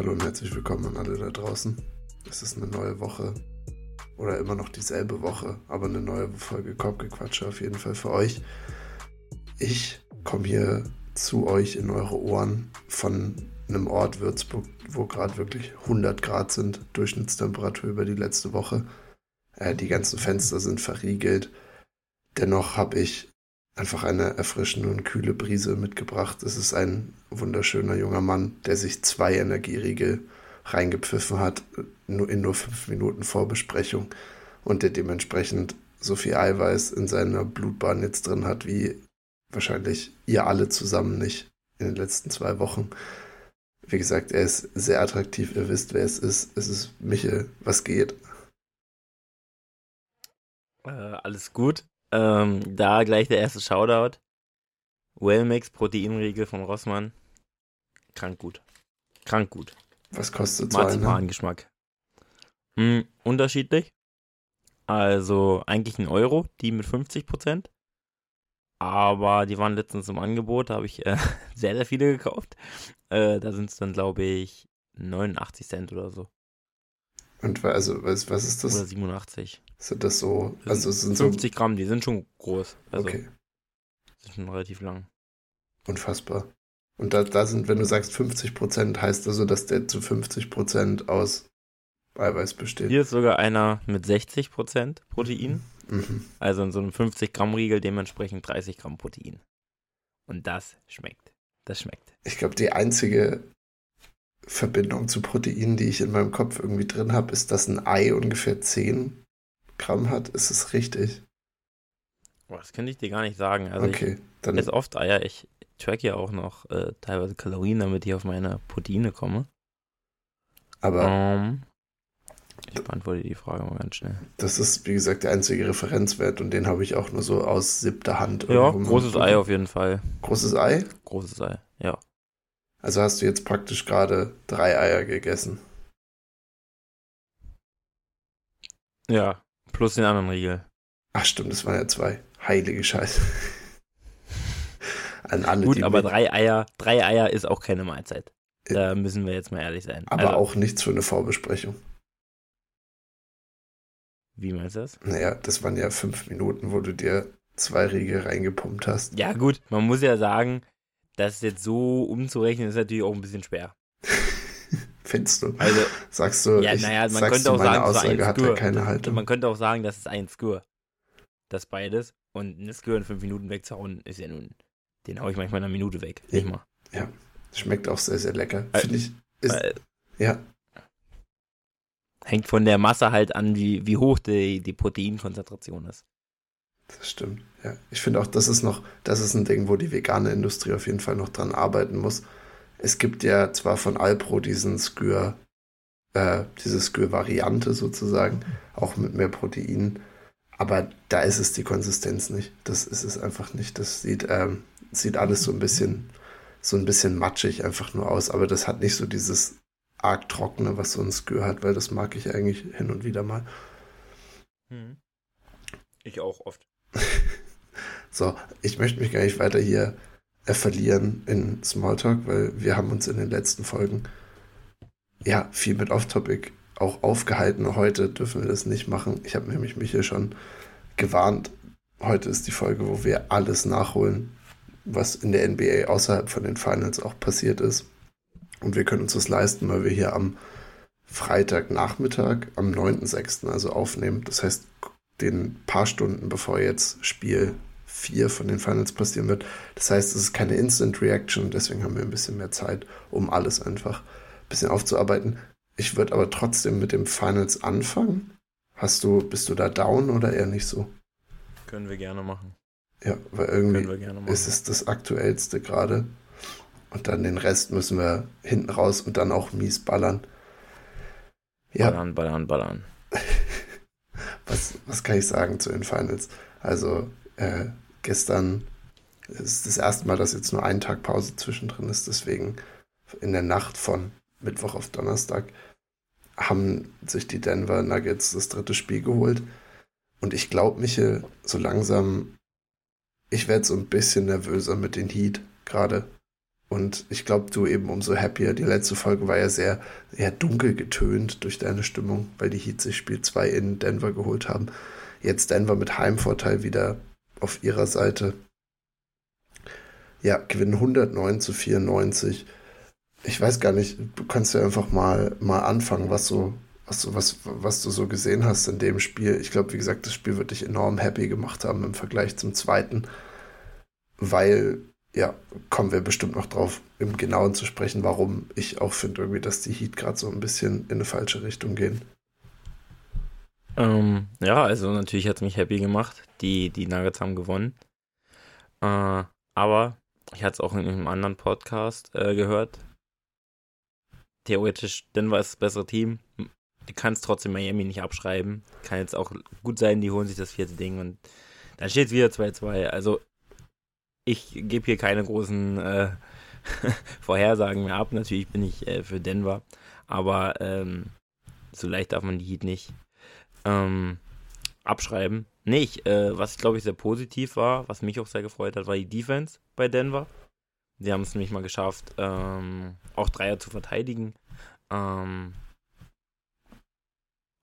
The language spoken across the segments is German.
Hallo und herzlich willkommen an alle da draußen. Es ist eine neue Woche oder immer noch dieselbe Woche, aber eine neue Folge Kopfgequatsche auf jeden Fall für euch. Ich komme hier zu euch in eure Ohren von einem Ort Würzburg, wo gerade wirklich 100 Grad sind, Durchschnittstemperatur über die letzte Woche. Äh, die ganzen Fenster sind verriegelt. Dennoch habe ich einfach eine erfrischende und kühle Brise mitgebracht. Es ist ein wunderschöner junger Mann, der sich zwei Energieriegel reingepfiffen hat, nur in nur fünf Minuten Vorbesprechung und der dementsprechend so viel Eiweiß in seiner Blutbahn jetzt drin hat, wie wahrscheinlich ihr alle zusammen nicht in den letzten zwei Wochen. Wie gesagt, er ist sehr attraktiv, ihr wisst, wer es ist. Es ist Michel, was geht? Äh, alles gut. Ähm, da gleich der erste Shoutout. Wellmix Proteinriegel von Rossmann. Krank gut. Krank gut. Was kostet so? Marzipangeschmack. Hm, unterschiedlich. Also eigentlich ein Euro, die mit 50%. Aber die waren letztens im Angebot, da habe ich äh, sehr, sehr viele gekauft. Äh, da sind es dann, glaube ich, 89 Cent oder so. Und also, was, was ist das? Oder 87. Sind das so? Also sind 50 so, Gramm, die sind schon groß. Also, okay. Sind schon relativ lang. Unfassbar. Und da, da sind, wenn du sagst 50 Prozent, heißt also, dass der zu 50 Prozent aus Eiweiß besteht. Hier ist sogar einer mit 60 Prozent Protein. Mhm. Also in so einem 50 Gramm Riegel dementsprechend 30 Gramm Protein. Und das schmeckt. Das schmeckt. Ich glaube, die einzige Verbindung zu Proteinen, die ich in meinem Kopf irgendwie drin habe, ist, dass ein Ei ungefähr 10 Gramm hat. Ist es richtig? Boah, das könnte ich dir gar nicht sagen. Also okay, ich dann. esse oft Eier. Ich track ja auch noch äh, teilweise Kalorien, damit ich auf meine Proteine komme. Aber. Um, ich beantworte die Frage mal ganz schnell. Das ist, wie gesagt, der einzige Referenzwert und den habe ich auch nur so aus siebter Hand. Ja, großes Ei auf jeden Fall. Großes Ei? Großes Ei, ja. Also hast du jetzt praktisch gerade drei Eier gegessen. Ja, plus den anderen Riegel. Ach stimmt, das waren ja zwei. Heilige Scheiße. An alle, Gut, aber drei Eier, drei Eier ist auch keine Mahlzeit. Da müssen wir jetzt mal ehrlich sein. Aber also, auch nichts für eine Vorbesprechung. Wie meinst du das? Naja, das waren ja fünf Minuten, wo du dir zwei Riegel reingepumpt hast. Ja, gut, man muss ja sagen, das jetzt so umzurechnen, ist natürlich auch ein bisschen schwer. Findest du? Also, sagst du, ja, naja, man könnte auch sagen, Aussage hat ja keine Haltung. Man könnte auch sagen, das ist ein Skur. Das beides. Und ein Skur in fünf Minuten wegzuhauen, ist ja nun, den hau ich manchmal in einer Minute weg. Nicht mal. Ja, schmeckt auch sehr, sehr lecker. Finde ich. Ist, äh, ja. Hängt von der Masse halt an, wie, wie hoch die, die Proteinkonzentration ist. Das stimmt, ja. Ich finde auch, das ist noch, das ist ein Ding, wo die vegane Industrie auf jeden Fall noch dran arbeiten muss. Es gibt ja zwar von Alpro diesen Skür, äh, diese Skür-Variante sozusagen, auch mit mehr Protein, aber da ist es die Konsistenz nicht. Das ist es einfach nicht. Das sieht, ähm, sieht alles so ein bisschen, so ein bisschen matschig einfach nur aus, aber das hat nicht so dieses arg trockene, was so ein Skür hat, weil das mag ich eigentlich hin und wieder mal. Hm. Ich auch oft. so, ich möchte mich gar nicht weiter hier äh, verlieren in Smalltalk, weil wir haben uns in den letzten Folgen ja viel mit Off-Topic auch aufgehalten. Heute dürfen wir das nicht machen. Ich habe nämlich mich hier schon gewarnt. Heute ist die Folge, wo wir alles nachholen, was in der NBA außerhalb von den Finals auch passiert ist. Und wir können uns das leisten, weil wir hier am Freitagnachmittag, am 9.6. also aufnehmen. Das heißt, den paar Stunden bevor jetzt Spiel 4 von den Finals passieren wird. Das heißt, es ist keine Instant Reaction, deswegen haben wir ein bisschen mehr Zeit, um alles einfach ein bisschen aufzuarbeiten. Ich würde aber trotzdem mit dem Finals anfangen. Hast du, bist du da down oder eher nicht so? Können wir gerne machen. Ja, weil irgendwie ist es das aktuellste gerade. Und dann den Rest müssen wir hinten raus und dann auch mies ballern. Ja. Ballern, ballern, ballern. was, was kann ich sagen zu den Finals? Also, äh, gestern ist das erste Mal, dass jetzt nur ein Tag Pause zwischendrin ist. Deswegen in der Nacht von Mittwoch auf Donnerstag haben sich die Denver Nuggets das dritte Spiel geholt. Und ich glaube, Michel, so langsam, ich werde so ein bisschen nervöser mit den Heat gerade Und ich glaube, du eben umso happier. Die letzte Folge war ja sehr, sehr dunkel getönt durch deine Stimmung, weil die Heat sich Spiel 2 in Denver geholt haben. Jetzt Denver mit Heimvorteil wieder auf ihrer Seite. Ja, gewinnen 109 zu 94. Ich weiß gar nicht, du kannst ja einfach mal, mal anfangen, was so, was, du, was, was du so gesehen hast in dem Spiel. Ich glaube, wie gesagt, das Spiel wird dich enorm happy gemacht haben im Vergleich zum zweiten, weil ja, kommen wir bestimmt noch drauf, im Genauen zu sprechen, warum ich auch finde, irgendwie, dass die Heat gerade so ein bisschen in eine falsche Richtung gehen. Ähm, ja, also natürlich hat es mich happy gemacht. Die, die Nuggets haben gewonnen. Äh, aber ich hatte es auch in einem anderen Podcast äh, gehört. Theoretisch, Denver ist das bessere Team. Du kannst trotzdem Miami nicht abschreiben. Kann jetzt auch gut sein, die holen sich das vierte Ding und dann steht es wieder 2-2. Also ich gebe hier keine großen äh, Vorhersagen mehr ab. Natürlich bin ich äh, für Denver, aber ähm, so leicht darf man die Heat nicht ähm, abschreiben. Nicht, äh, was glaube ich sehr positiv war, was mich auch sehr gefreut hat, war die Defense bei Denver. Sie haben es nämlich mal geschafft, ähm, auch Dreier zu verteidigen. Ähm,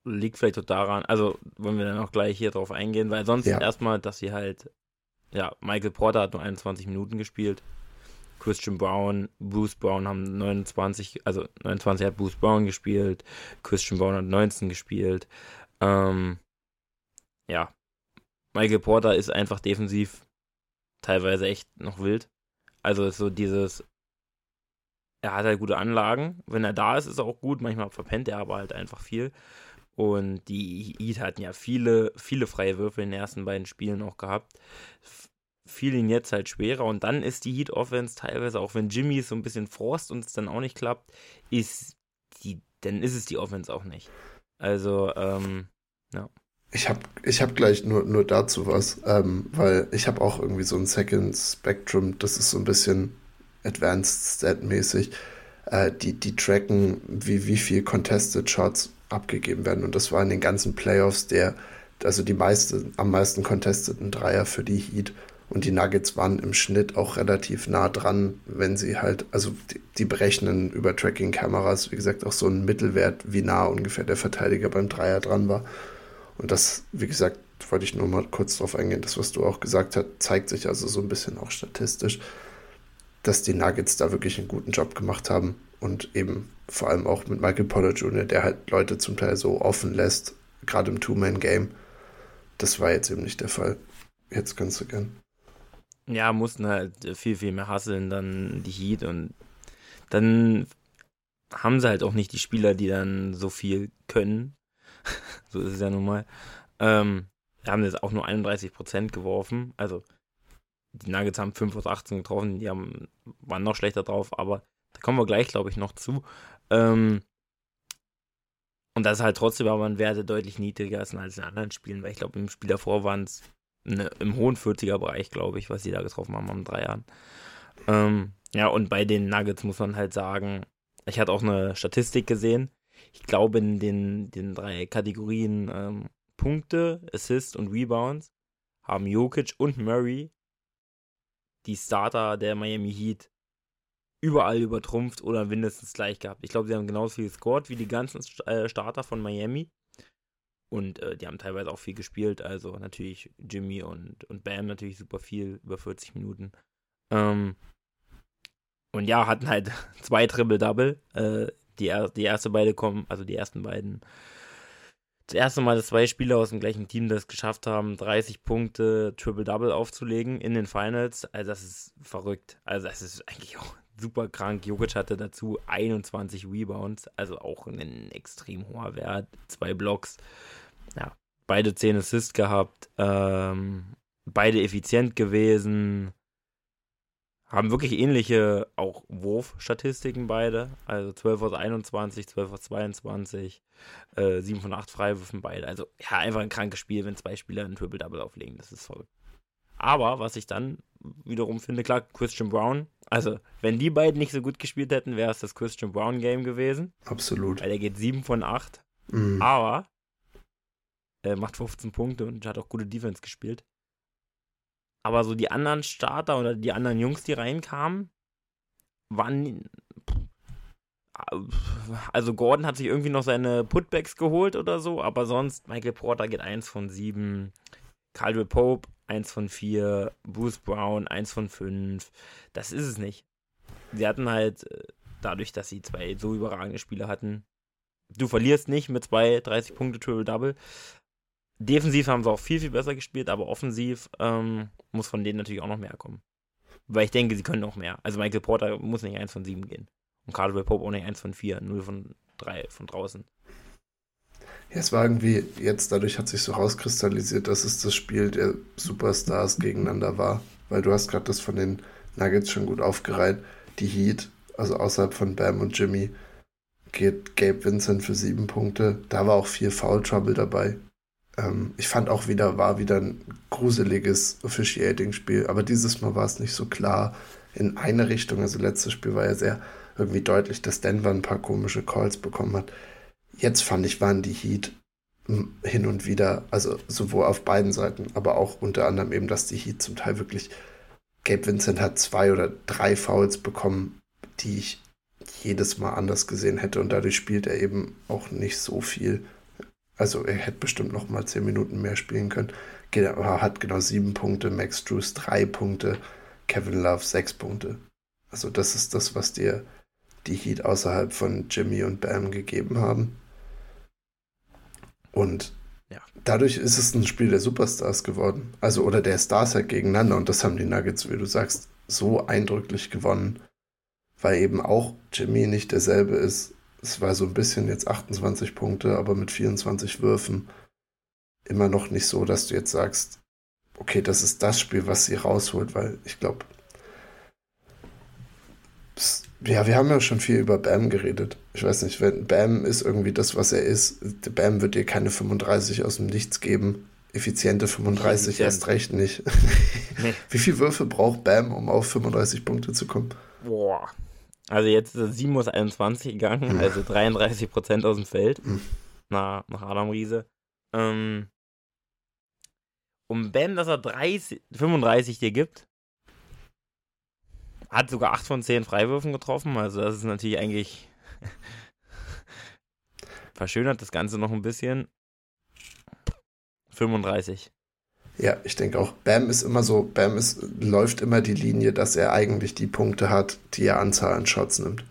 liegt vielleicht auch daran, also wollen wir dann auch gleich hier drauf eingehen, weil sonst ja. erstmal, dass sie halt ja, Michael Porter hat nur 21 Minuten gespielt. Christian Brown, Bruce Brown haben 29, also 29 hat Bruce Brown gespielt, Christian Brown hat 19 gespielt. Ähm, ja, Michael Porter ist einfach defensiv teilweise echt noch wild. Also so dieses, er hat halt gute Anlagen. Wenn er da ist, ist er auch gut. Manchmal verpennt er aber halt einfach viel. Und die Heat hatten ja viele, viele freie Würfe in den ersten beiden Spielen auch gehabt. Fiel ihnen jetzt halt schwerer. Und dann ist die Heat Offense teilweise, auch wenn Jimmy so ein bisschen frost und es dann auch nicht klappt, ist die, dann ist es die Offense auch nicht. Also, ähm, ja. Ich habe ich hab gleich nur, nur dazu was, ähm, weil ich habe auch irgendwie so ein Second Spectrum, das ist so ein bisschen Advanced Stat-mäßig. Äh, die, die tracken, wie, wie viel Contested Shots abgegeben werden. Und das war in den ganzen Playoffs der, also die meiste, am meisten contesteten Dreier für die Heat. Und die Nuggets waren im Schnitt auch relativ nah dran, wenn sie halt, also die, die berechnen über Tracking-Kameras, wie gesagt, auch so ein Mittelwert, wie nah ungefähr der Verteidiger beim Dreier dran war. Und das, wie gesagt, wollte ich nur mal kurz drauf eingehen, das, was du auch gesagt hast, zeigt sich also so ein bisschen auch statistisch, dass die Nuggets da wirklich einen guten Job gemacht haben und eben vor allem auch mit Michael Potter Jr., der halt Leute zum Teil so offen lässt, gerade im Two-Man-Game. Das war jetzt eben nicht der Fall. Jetzt kannst du gern. Ja, mussten halt viel, viel mehr hasseln, dann die Heat und dann haben sie halt auch nicht die Spieler, die dann so viel können. so ist es ja nun mal. Ähm, haben jetzt auch nur 31% geworfen. Also die Nuggets haben 5 aus 18 getroffen, die haben, waren noch schlechter drauf, aber da kommen wir gleich, glaube ich, noch zu. Ähm, und das ist halt trotzdem aber ein Werte deutlich niedriger als in anderen Spielen, weil ich glaube, im Spiel davor waren es ne, im hohen 40er-Bereich, glaube ich, was sie da getroffen haben am drei Jahren. Ähm, ja, und bei den Nuggets muss man halt sagen, ich hatte auch eine Statistik gesehen. Ich glaube, in den, den drei Kategorien ähm, Punkte, Assist und Rebounds haben Jokic und Murray die Starter der Miami Heat überall übertrumpft oder mindestens gleich gehabt. Ich glaube, sie haben genauso viel gescored wie die ganzen äh, Starter von Miami. Und äh, die haben teilweise auch viel gespielt. Also natürlich Jimmy und, und Bam natürlich super viel, über 40 Minuten. Ähm, und ja, hatten halt zwei Triple-Double. Äh, die, die erste beide kommen, also die ersten beiden. Das erste Mal, dass zwei Spieler aus dem gleichen Team das geschafft haben, 30 Punkte Triple-Double aufzulegen in den Finals. Also das ist verrückt. Also das ist eigentlich auch super krank. Jokic hatte dazu 21 Rebounds, also auch ein extrem hoher Wert. Zwei Blocks. Ja, beide 10 Assists gehabt. Ähm, beide effizient gewesen. Haben wirklich ähnliche auch Wurfstatistiken beide. Also 12 aus 21, 12 aus 22, äh, 7 von 8 Freiwürfen beide. Also ja, einfach ein krankes Spiel, wenn zwei Spieler ein Triple-Double auflegen. Das ist verrückt. Aber was ich dann wiederum finde, klar, Christian Brown. Also, wenn die beiden nicht so gut gespielt hätten, wäre es das Christian Brown Game gewesen. Absolut. Weil er geht 7 von 8. Mhm. Aber er macht 15 Punkte und hat auch gute Defense gespielt. Aber so die anderen Starter oder die anderen Jungs, die reinkamen, wann. Also Gordon hat sich irgendwie noch seine Putbacks geholt oder so, aber sonst Michael Porter geht 1 von 7, Caldwell Pope 1 von 4, Bruce Brown 1 von 5. Das ist es nicht. Sie hatten halt, äh, dadurch, dass sie zwei so überragende Spieler hatten, du verlierst nicht mit zwei 30 Punkte Triple-Double. Defensiv haben sie auch viel, viel besser gespielt, aber offensiv ähm, muss von denen natürlich auch noch mehr kommen. Weil ich denke, sie können noch mehr. Also Michael Porter muss nicht 1 von 7 gehen. Und Cardwell Pope auch nicht 1 von 4, 0 von 3 von draußen. Ja, es war irgendwie, jetzt dadurch hat sich so rauskristallisiert, dass es das Spiel der Superstars gegeneinander war. Weil du hast gerade das von den Nuggets schon gut aufgereiht. Die Heat, also außerhalb von Bam und Jimmy, geht Gabe Vincent für sieben Punkte. Da war auch viel Foul Trouble dabei. Ähm, ich fand auch wieder, war wieder ein gruseliges Officiating-Spiel, aber dieses Mal war es nicht so klar in eine Richtung. Also letztes Spiel war ja sehr irgendwie deutlich, dass Denver ein paar komische Calls bekommen hat. Jetzt fand ich, waren die Heat hin und wieder, also sowohl auf beiden Seiten, aber auch unter anderem eben, dass die Heat zum Teil wirklich, Gabe Vincent hat zwei oder drei Fouls bekommen, die ich jedes Mal anders gesehen hätte und dadurch spielt er eben auch nicht so viel. Also er hätte bestimmt noch mal zehn Minuten mehr spielen können. Er hat genau sieben Punkte, Max Drews drei Punkte, Kevin Love sechs Punkte. Also das ist das, was dir die Heat außerhalb von Jimmy und Bam gegeben haben. Und ja. dadurch ist es ein Spiel der Superstars geworden. Also oder der Stars halt gegeneinander und das haben die Nuggets, wie du sagst, so eindrücklich gewonnen weil eben auch Jimmy nicht derselbe ist. Es war so ein bisschen jetzt 28 Punkte, aber mit 24 Würfen immer noch nicht so, dass du jetzt sagst, okay, das ist das Spiel, was sie rausholt, weil ich glaube, ja, wir haben ja schon viel über Bam geredet. Ich weiß nicht, wenn Bam ist irgendwie das, was er ist. Bam wird dir keine 35 aus dem Nichts geben. Effiziente 35 Effizient. erst recht nicht. Nee. Wie viele Würfe braucht Bam, um auf 35 Punkte zu kommen? Boah, also jetzt ist er 7 aus 21 gegangen, mhm. also 33 Prozent aus dem Feld. Mhm. Na, nach Adam Riese. Ähm, um Ben, dass er 30, 35 dir gibt, hat sogar 8 von 10 Freiwürfen getroffen. Also das ist natürlich eigentlich verschönert das Ganze noch ein bisschen. 35. Ja, ich denke auch, Bam ist immer so, Bam ist, läuft immer die Linie, dass er eigentlich die Punkte hat, die er Anzahl an Shots nimmt.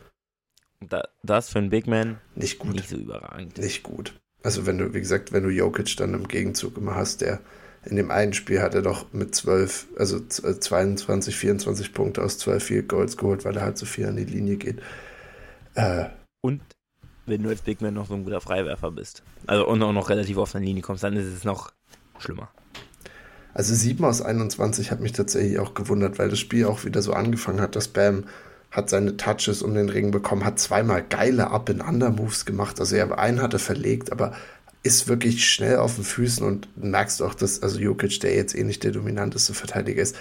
Da, das für einen Big Man nicht gut. Nicht so überragend. Nicht gut. Also wenn du, wie gesagt, wenn du Jokic dann im Gegenzug immer hast, der in dem einen Spiel hat er doch mit 12, also 22, 24 äh, Punkte aus 12 Field Goals geholt, weil er halt so viel an die Linie geht. Äh, und wenn du als Big Man noch so ein guter Freiwerfer bist, also und auch noch relativ oft an die Linie kommst, dann ist es noch schlimmer. Also 7 aus 21 hat mich tatsächlich auch gewundert, weil das Spiel auch wieder so angefangen hat, dass Bam hat seine Touches um den Ring bekommen, hat zweimal geile Up-and-Under-Moves gemacht. Also er einen hatte verlegt, aber ist wirklich schnell auf den Füßen und merkst auch, dass also Jokic, der jetzt eh nicht der dominanteste Verteidiger ist,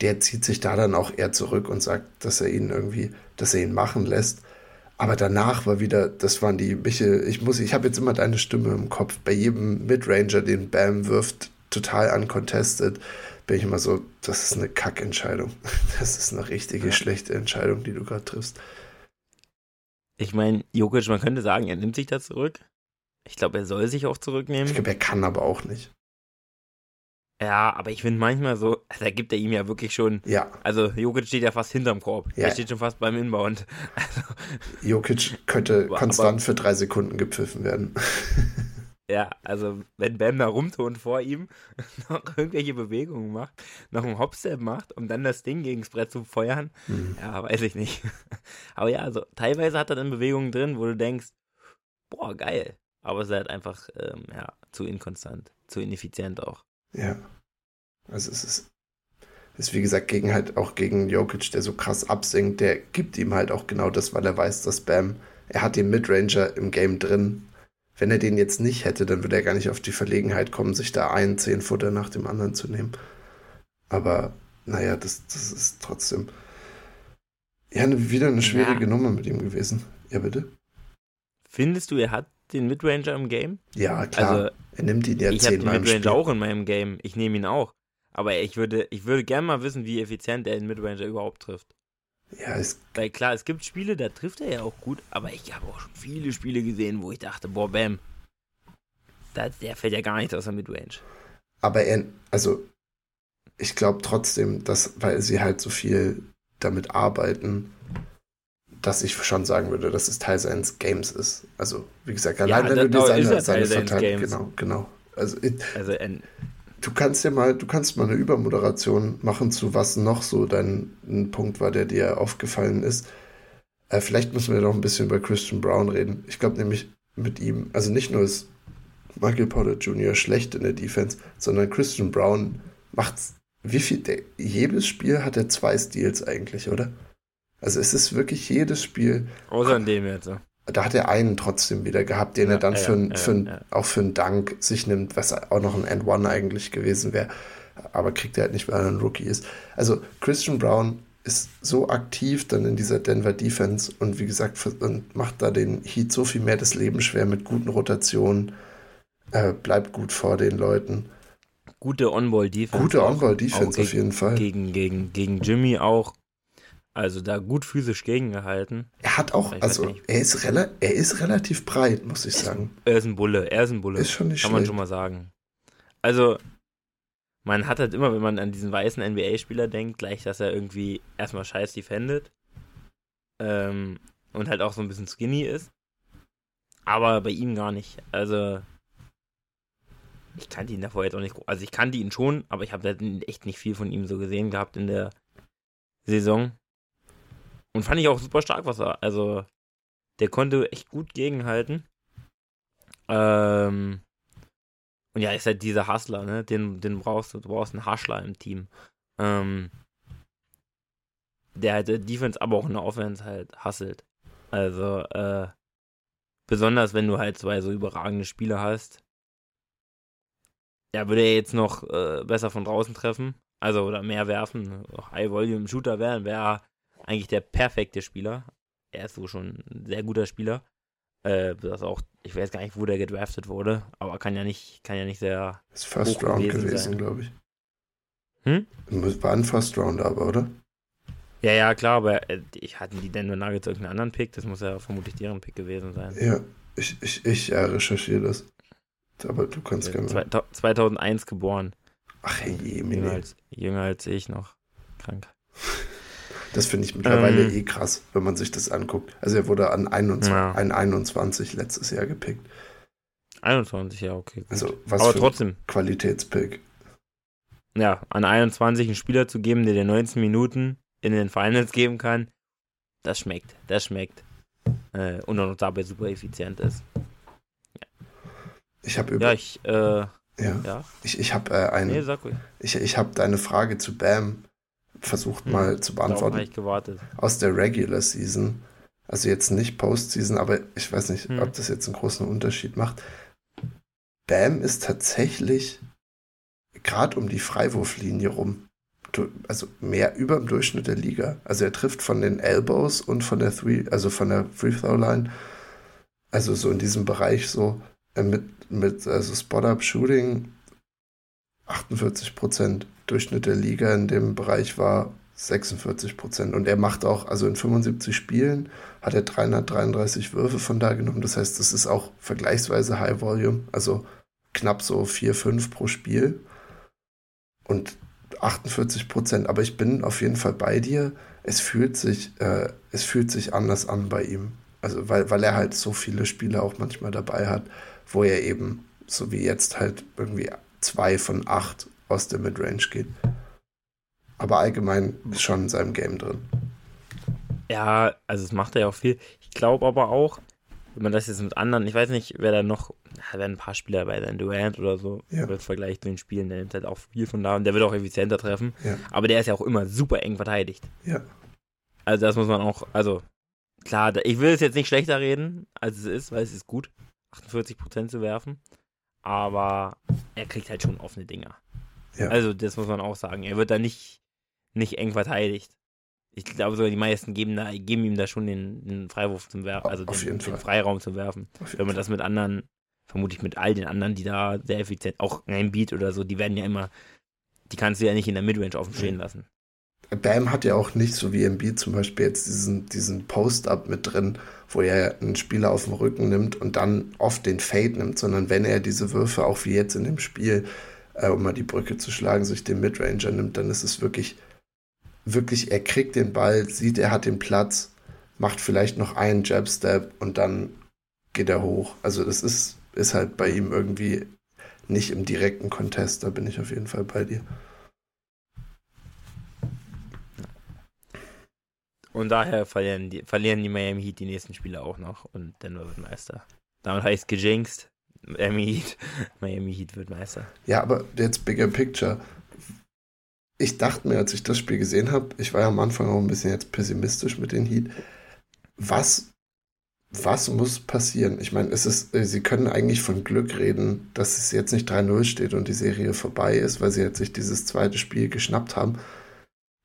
der zieht sich da dann auch eher zurück und sagt, dass er ihn irgendwie, dass er ihn machen lässt. Aber danach war wieder, das waren die Michel, ich muss, ich habe jetzt immer deine Stimme im Kopf. Bei jedem Midranger, den Bam wirft, total uncontested, bin ich immer so, das ist eine Kackentscheidung. Das ist eine richtige ja. schlechte Entscheidung, die du gerade triffst. Ich meine, Jokic, man könnte sagen, er nimmt sich da zurück. Ich glaube, er soll sich auch zurücknehmen. Ich glaube, er kann aber auch nicht. Ja, aber ich finde manchmal so, da gibt er ihm ja wirklich schon. Ja. Also Jokic steht ja fast hinterm Korb. Ja. Er steht schon fast beim Inbound. Also, Jokic könnte konstant aber, für drei Sekunden gepfiffen werden. Ja, also wenn Bam da rumtont vor ihm, noch irgendwelche Bewegungen macht, noch einen Hopstep macht, um dann das Ding gegen das Brett zu feuern, mhm. ja, weiß ich nicht. Aber ja, also teilweise hat er dann Bewegungen drin, wo du denkst, boah, geil. Aber es ist halt einfach, ähm, ja, zu inkonstant, zu ineffizient auch. Ja. Also es ist, ist wie gesagt gegen halt auch gegen Jokic, der so krass absinkt, der gibt ihm halt auch genau das, weil er weiß, dass Bam, er hat den Midranger im Game drin wenn er den jetzt nicht hätte, dann würde er gar nicht auf die Verlegenheit kommen, sich da einen Zehnfutter nach dem anderen zu nehmen. Aber naja, das, das ist trotzdem ja wieder eine schwierige ja. Nummer mit ihm gewesen. Ja, bitte? Findest du, er hat den Midranger im Game? Ja, klar. Also, er nimmt ihn ja Ich habe den Midranger auch in meinem Game. Ich nehme ihn auch. Aber ich würde, ich würde gerne mal wissen, wie effizient er den Midranger überhaupt trifft. Ja, es, Weil klar, es gibt Spiele, da trifft er ja auch gut, aber ich habe auch schon viele Spiele gesehen, wo ich dachte, boah, Bam, da, der fällt ja gar nicht aus der Midrange. aber er, also ich glaube trotzdem, dass, weil sie halt so viel damit arbeiten, dass ich schon sagen würde, dass es Teil seines Games ist. Also, wie gesagt, allein wenn da- du dir seine, seine Verteidigung. Genau, genau. Also ich, Also, du kannst ja mal, du kannst mal eine Übermoderation machen, zu was noch so dein ein Punkt war, der dir aufgefallen ist. Äh, vielleicht müssen wir noch ein bisschen über Christian Brown reden. Ich glaube nämlich mit ihm, also nicht nur ist Michael Porter Jr. schlecht in der Defense, sondern Christian Brown macht wie viel, der, jedes Spiel hat er zwei Steals eigentlich, oder? Also es ist wirklich jedes Spiel, außer in dem jetzt. da hat er einen trotzdem wieder gehabt, den Ja, er dann ja, für, ein- ja, für ein- auch für einen Dank sich nimmt, was auch noch ein End-One eigentlich gewesen wäre. Aber kriegt er halt nicht, weil er ein Rookie ist. Also Christian Brown ist so aktiv dann in dieser Denver Defense und wie gesagt, für- und macht da den Heat so viel mehr das Leben schwer mit guten Rotationen, äh, bleibt gut vor den Leuten. Gute On-Ball-Defense. Gute On-Ball-Defense auf jeden Fall. Gegen, gegen, gegen Jimmy auch. Also da gut physisch gegengehalten. Er hat auch, also er ist, rela er ist relativ breit, muss ich sagen. Er ist ein Bulle, er ist ein Bulle. Ist schon nicht Kann man schlecht. schon mal sagen. Also, man hat halt immer, wenn man an diesen weißen NBA-Spieler denkt, gleich, dass er irgendwie erstmal scheiß defendet. Ähm, und halt auch so ein bisschen skinny ist. Aber bei ihm gar nicht. Also, ich kannte ihn davor jetzt auch nicht. Also, ich kannte ihn schon, aber ich habe echt nicht viel von ihm so gesehen gehabt in der Saison. Und fand ich auch super stark, was er. Also, der konnte echt gut gegenhalten. Ähm, und ja, ist halt dieser Hustler, ne? Den, den brauchst du. Du brauchst einen Hustler im Team. Ähm, der halt der Defense, aber auch in der Offense halt hustelt. Also, äh, besonders wenn du halt zwei so überragende Spieler hast. Ja, würde er jetzt noch äh, besser von draußen treffen. Also, oder mehr werfen. High-Volume-Shooter wäre, wäre eigentlich der perfekte Spieler. Er ist so schon ein sehr guter Spieler. Äh, das auch, ich weiß gar nicht, wo der gedraftet wurde, aber kann ja nicht, kann ja nicht sehr. Ist First Round gewesen gewesen, glaube ich. Hm? War ein First Round aber, oder? Ja, ja, klar, aber äh, ich hatten die Denver Nuggets irgendeinen anderen Pick, das muss ja vermutlich deren Pick gewesen sein. Ja, ich, ich, ich äh, recherchiere das. Aber du kannst gerne. Zwei- 2001 geboren. Ach hey, je, Jünger als, jünger als ich noch. Krank. Das finde ich mittlerweile Ähm. eh krass, wenn man sich das anguckt. Also er wurde an 21, Ja. an 21 letztes Jahr gepickt. 21, ja, okay. Gut. Also was aber für trotzdem, ein Qualitätspick. ja, an 21 einen Spieler zu geben, der dir 19 Minuten in den Finals geben kann, das schmeckt. Das schmeckt. Äh, und auch noch dabei super effizient ist. Ich habe über Ja, ich, äh, ja. ja. ich, ich habe äh, Nee, ein, sag ruhig. ich, ich habe deine Frage zu Bam versucht Hm. mal zu beantworten. aus der Regular Season. Also jetzt nicht Postseason, aber ich weiß nicht, Hm. ob das jetzt einen großen Unterschied macht. Bam ist tatsächlich gerade um die Freiwurflinie rum. Also mehr über dem Durchschnitt der Liga. Also er trifft von den Elbows und von der Three, also von der Free Throw Line. Also so in diesem Bereich so äh, mit, mit also Spot-Up Shooting 48 Prozent. Durchschnitt der Liga in dem Bereich war 46 Prozent. Und er macht auch, also in 75 Spielen hat er 333 Würfe von da genommen. Das heißt, das ist auch vergleichsweise High Volume, also knapp so 4, 5 pro Spiel. Und 48 Prozent. Aber ich bin auf jeden Fall bei dir. Es fühlt sich, äh, es fühlt sich anders an bei ihm. Also, weil, weil er halt so viele Spiele auch manchmal dabei hat, wo er eben, so wie jetzt, halt irgendwie zwei von acht aus der Midrange geht. Aber allgemein ist schon in seinem Game drin. Ja, also es macht er ja auch viel. Ich glaube aber auch, wenn man das jetzt mit anderen, ich weiß nicht, wer da noch, da werden ein paar Spieler bei sein Durant oder so, Ja. im Vergleich zu den Spielen, der nimmt halt auch viel von da und der wird auch effizienter treffen. Ja. Aber der ist ja auch immer super eng verteidigt. Ja. Also das muss man auch, also klar, ich will es jetzt nicht schlechter reden, als es ist, weil es ist gut, 48% zu werfen. Aber er kriegt halt schon offene Dinger. Ja. Also das muss man auch sagen. Er wird da nicht, nicht eng verteidigt. Ich glaube sogar, die meisten geben, da, geben ihm da schon den, den Freiwurf zum Werfen, also den, den. Freiraum zum Werfen. Wenn man das mit anderen, vermutlich mit all den anderen, die da sehr effizient, auch ein Beat oder so, die werden ja immer, die kannst du ja nicht in der Midrange offen stehen lassen. Bam hat ja auch nicht so wie MB zum Beispiel jetzt diesen, diesen Post-Up mit drin, wo er einen Spieler auf den Rücken nimmt und dann oft den Fade nimmt, sondern wenn er diese Würfe, auch wie jetzt in dem Spiel, äh, um mal die Brücke zu schlagen, sich den Midranger nimmt, dann ist es wirklich, wirklich, er kriegt den Ball, sieht, er hat den Platz, macht vielleicht noch einen Jab-Step und dann geht er hoch. Also das ist, ist halt bei ihm irgendwie nicht im direkten Contest, da bin ich auf jeden Fall bei dir. Und daher verlieren die, verlieren die Miami Heat die nächsten Spiele auch noch und Denver wird Meister. Damit heißt gejinxt, Miami Heat, Miami Heat wird Meister. Ja, aber jetzt bigger picture. Ich dachte mir, als ich das Spiel gesehen habe, ich war ja am Anfang auch ein bisschen jetzt pessimistisch mit den Heat. Was, was muss passieren? Ich meine, es ist, sie können eigentlich von Glück reden, dass es jetzt nicht 3-0 steht und die Serie vorbei ist, weil sie jetzt sich dieses zweite Spiel geschnappt haben.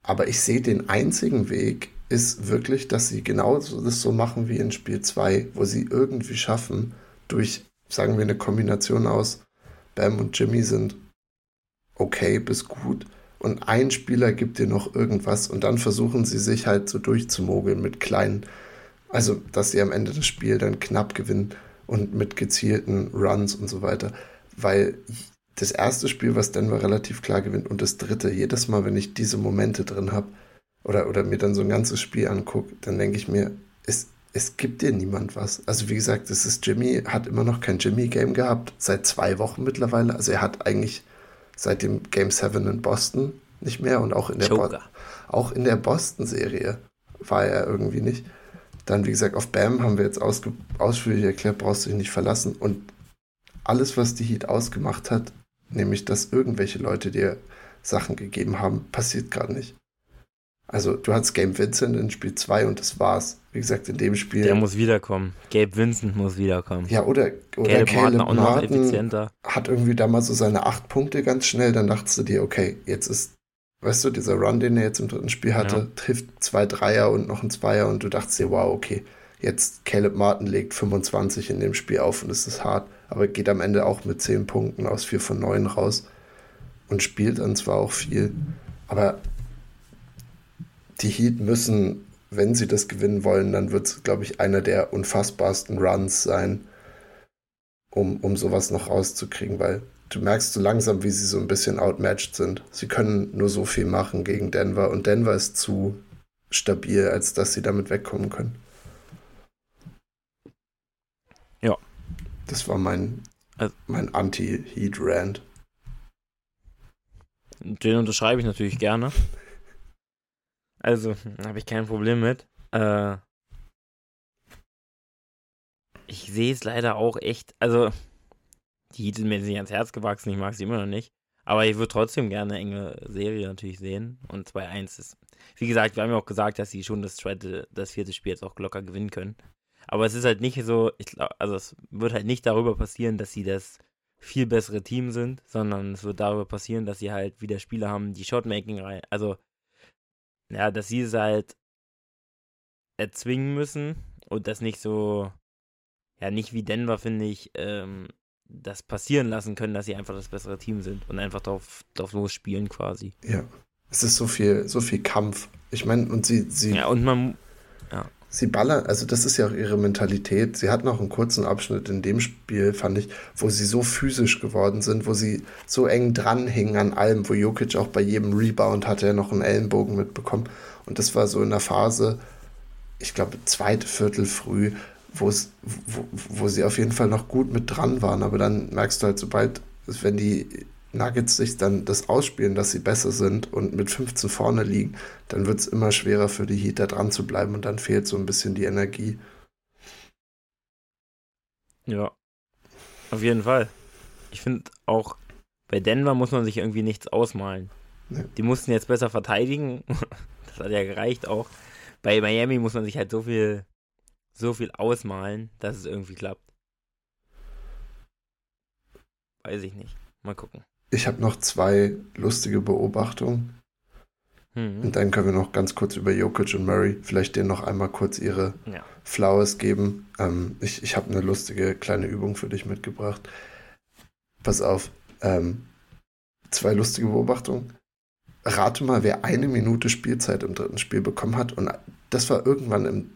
Aber ich sehe den einzigen Weg, ist wirklich, dass sie genau das so machen wie in Spiel 2, wo sie irgendwie schaffen, durch, sagen wir, eine Kombination aus Bam und Jimmy sind okay bis gut und ein Spieler gibt dir noch irgendwas und dann versuchen sie sich halt so durchzumogeln mit kleinen, also dass sie am Ende das Spiel dann knapp gewinnen und mit gezielten Runs und so weiter, weil das erste Spiel, was Denver relativ klar gewinnt und das dritte, jedes Mal, wenn ich diese Momente drin habe, oder, oder mir dann so ein ganzes Spiel angucke, dann denke ich mir, es, es gibt dir niemand was. Also wie gesagt, es ist Jimmy, hat immer noch kein Jimmy-Game gehabt, seit zwei Wochen mittlerweile. Also er hat eigentlich seit dem Game 7 in Boston nicht mehr und auch in der, Bo auch in der Boston-Serie war er irgendwie nicht. Dann, wie gesagt, auf Bam haben wir jetzt ausführlich erklärt, brauchst du dich nicht verlassen. Und alles, was die Heat ausgemacht hat, nämlich, dass irgendwelche Leute dir Sachen gegeben haben, passiert gerade nicht. Also du hattest Gabe Vincent in Spiel 2 und das war's. Wie gesagt, in dem Spiel. Der muss wiederkommen. Gabe Vincent muss wiederkommen. Ja, oder, oder Caleb, Caleb Martin, Martin effizienter. hat irgendwie damals so seine acht Punkte ganz schnell. Dann dachtest du dir, okay, jetzt ist, weißt du, dieser Run, den er jetzt im dritten Spiel hatte, ja. trifft zwei Dreier und noch ein Zweier und du dachtest dir, wow, okay, jetzt Caleb Martin legt 25 in dem Spiel auf und es ist hart, aber geht am Ende auch mit 10 Punkten aus 4 von 9 raus und spielt dann zwar auch viel, aber die Heat müssen, wenn sie das gewinnen wollen, dann wird es, glaube ich, einer der unfassbarsten Runs sein, um, um sowas noch rauszukriegen, weil du merkst so langsam, wie sie so ein bisschen outmatched sind. Sie können nur so viel machen gegen Denver und Denver ist zu stabil, als dass sie damit wegkommen können. Ja. Das war mein, also, mein Anti-Heat-Rand. Den unterschreibe ich natürlich gerne. Also, habe ich kein Problem mit. Äh, ich sehe es leider auch echt. Also, die Heat sind mir nicht ans Herz gewachsen, ich mag sie immer noch nicht. Aber ich würde trotzdem gerne eine enge Serie natürlich sehen. Und 2-1 ist. Wie gesagt, wir haben ja auch gesagt, dass sie schon das, zweite, das vierte Spiel jetzt auch locker gewinnen können. Aber es ist halt nicht so, glaub, also es wird halt nicht darüber passieren, dass sie das viel bessere Team sind, sondern es wird darüber passieren, dass sie halt wieder Spieler haben, die Shotmaking rein, also ja, dass sie es halt erzwingen müssen und das nicht so, ja, nicht wie Denver, finde ich, ähm, das passieren lassen können, dass sie einfach das bessere Team sind und einfach drauf, drauf losspielen quasi. Ja. Es ist so viel, so viel Kampf. Ich meine, und sie, sie. Ja, und man, ja. Sie ballern, also das ist ja auch ihre Mentalität. Sie hat noch einen kurzen Abschnitt in dem Spiel, fand ich, wo sie so physisch geworden sind, wo sie so eng dranhingen an allem, wo Jokic auch bei jedem Rebound hatte er noch einen Ellenbogen mitbekommen. Und das war so in der Phase, ich glaube, zweite Viertel früh, wo, wo, sie auf jeden Fall noch gut mit dran waren. Aber dann merkst du halt, sobald, wenn die Nuggets sich dann das ausspielen, dass sie besser sind und mit 15 vorne liegen, dann wird es immer schwerer für die Heat da dran zu bleiben und dann fehlt so ein bisschen die Energie. Ja, auf jeden Fall. Ich finde auch, bei Denver muss man sich irgendwie nichts ausmalen. Nee. Die mussten jetzt besser verteidigen. das hat ja gereicht auch. Bei Miami muss man sich halt so viel, so viel ausmalen, dass es irgendwie klappt. Weiß ich nicht. Mal gucken. Ich habe noch zwei lustige Beobachtungen. Mhm. Und dann können wir noch ganz kurz über Jokic und Murray vielleicht denen noch einmal kurz ihre ja. Flowers geben. Ähm, ich ich habe eine lustige kleine Übung für dich mitgebracht. Pass auf. Ähm, zwei lustige Beobachtungen. rate mal, wer eine Minute Spielzeit im dritten Spiel bekommen hat. Und das war irgendwann im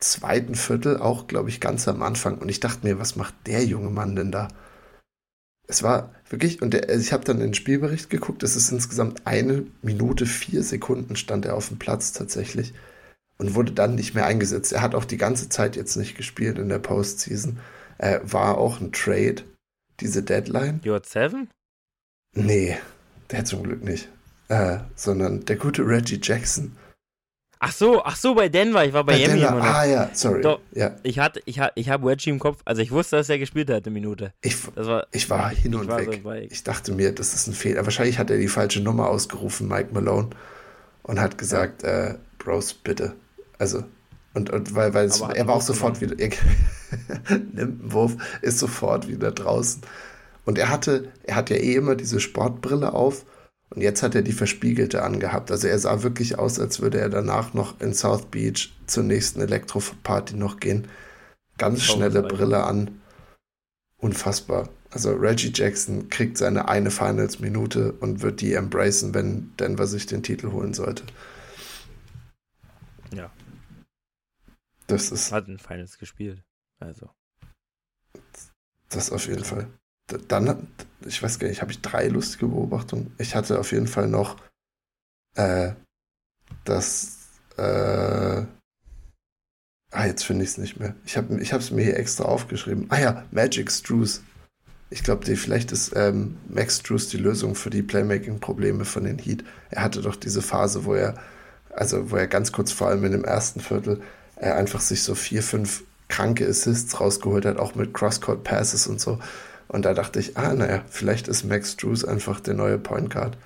zweiten Viertel, auch, glaube ich, ganz am Anfang. Und ich dachte mir, was macht der junge Mann denn da? Es war wirklich, und der, ich habe dann den Spielbericht geguckt, es ist insgesamt eine Minute, vier Sekunden stand er auf dem Platz tatsächlich und wurde dann nicht mehr eingesetzt. Er hat auch die ganze Zeit jetzt nicht gespielt in der Postseason. Er war auch ein Trade, diese Deadline. You at seven? Nee, der zum Glück nicht. Äh, sondern der gute Reggie Jackson. Ach so, ach so, bei Denver. Ich war bei, bei Miami. Denver. Ah ja, sorry. Doch, ja. Ich hatte, ich ich habe Reggie im Kopf. Also ich wusste, dass er gespielt hat, eine Minute. Ich, war, ich war hin und weg. So ich dachte mir, das ist ein Fehler. Wahrscheinlich hat er die falsche Nummer ausgerufen, Mike Malone, und hat gesagt, ja. äh, Bros, bitte. Also, und, und weil, weil es, er war auch sofort wieder, er nimmt einen Wurf, ist sofort wieder draußen. Und er hatte, er hat ja eh immer diese Sportbrille auf und jetzt hat er die verspiegelte angehabt. Also er sah wirklich aus, als würde er danach noch in South Beach zur nächsten Elektroparty noch gehen. Ganz schnelle Brille an. Unfassbar. Also Reggie Jackson kriegt seine eine Finals-Minute und wird die embracen, wenn Denver sich den Titel holen sollte. Ja. Das ist. Hat ein Finals gespielt. Also. Das auf jeden Fall dann, ich weiß gar nicht, habe ich drei lustige Beobachtungen. Ich hatte auf jeden Fall noch äh, das, äh, ah, jetzt finde ich es nicht mehr. Ich habe es mir hier extra aufgeschrieben. Ah ja, Magic Struce. Ich glaube, vielleicht ist ähm, Max Struce die Lösung für die Playmaking-Probleme von den Heat. Er hatte doch diese Phase, wo er, also wo er ganz kurz vor allem in dem ersten Viertel, er äh, einfach sich so vier, fünf kranke Assists rausgeholt hat, auch mit Cross-Court-Passes und so. Und da dachte ich, ah, naja, vielleicht ist Max Drews einfach der neue Point Guard,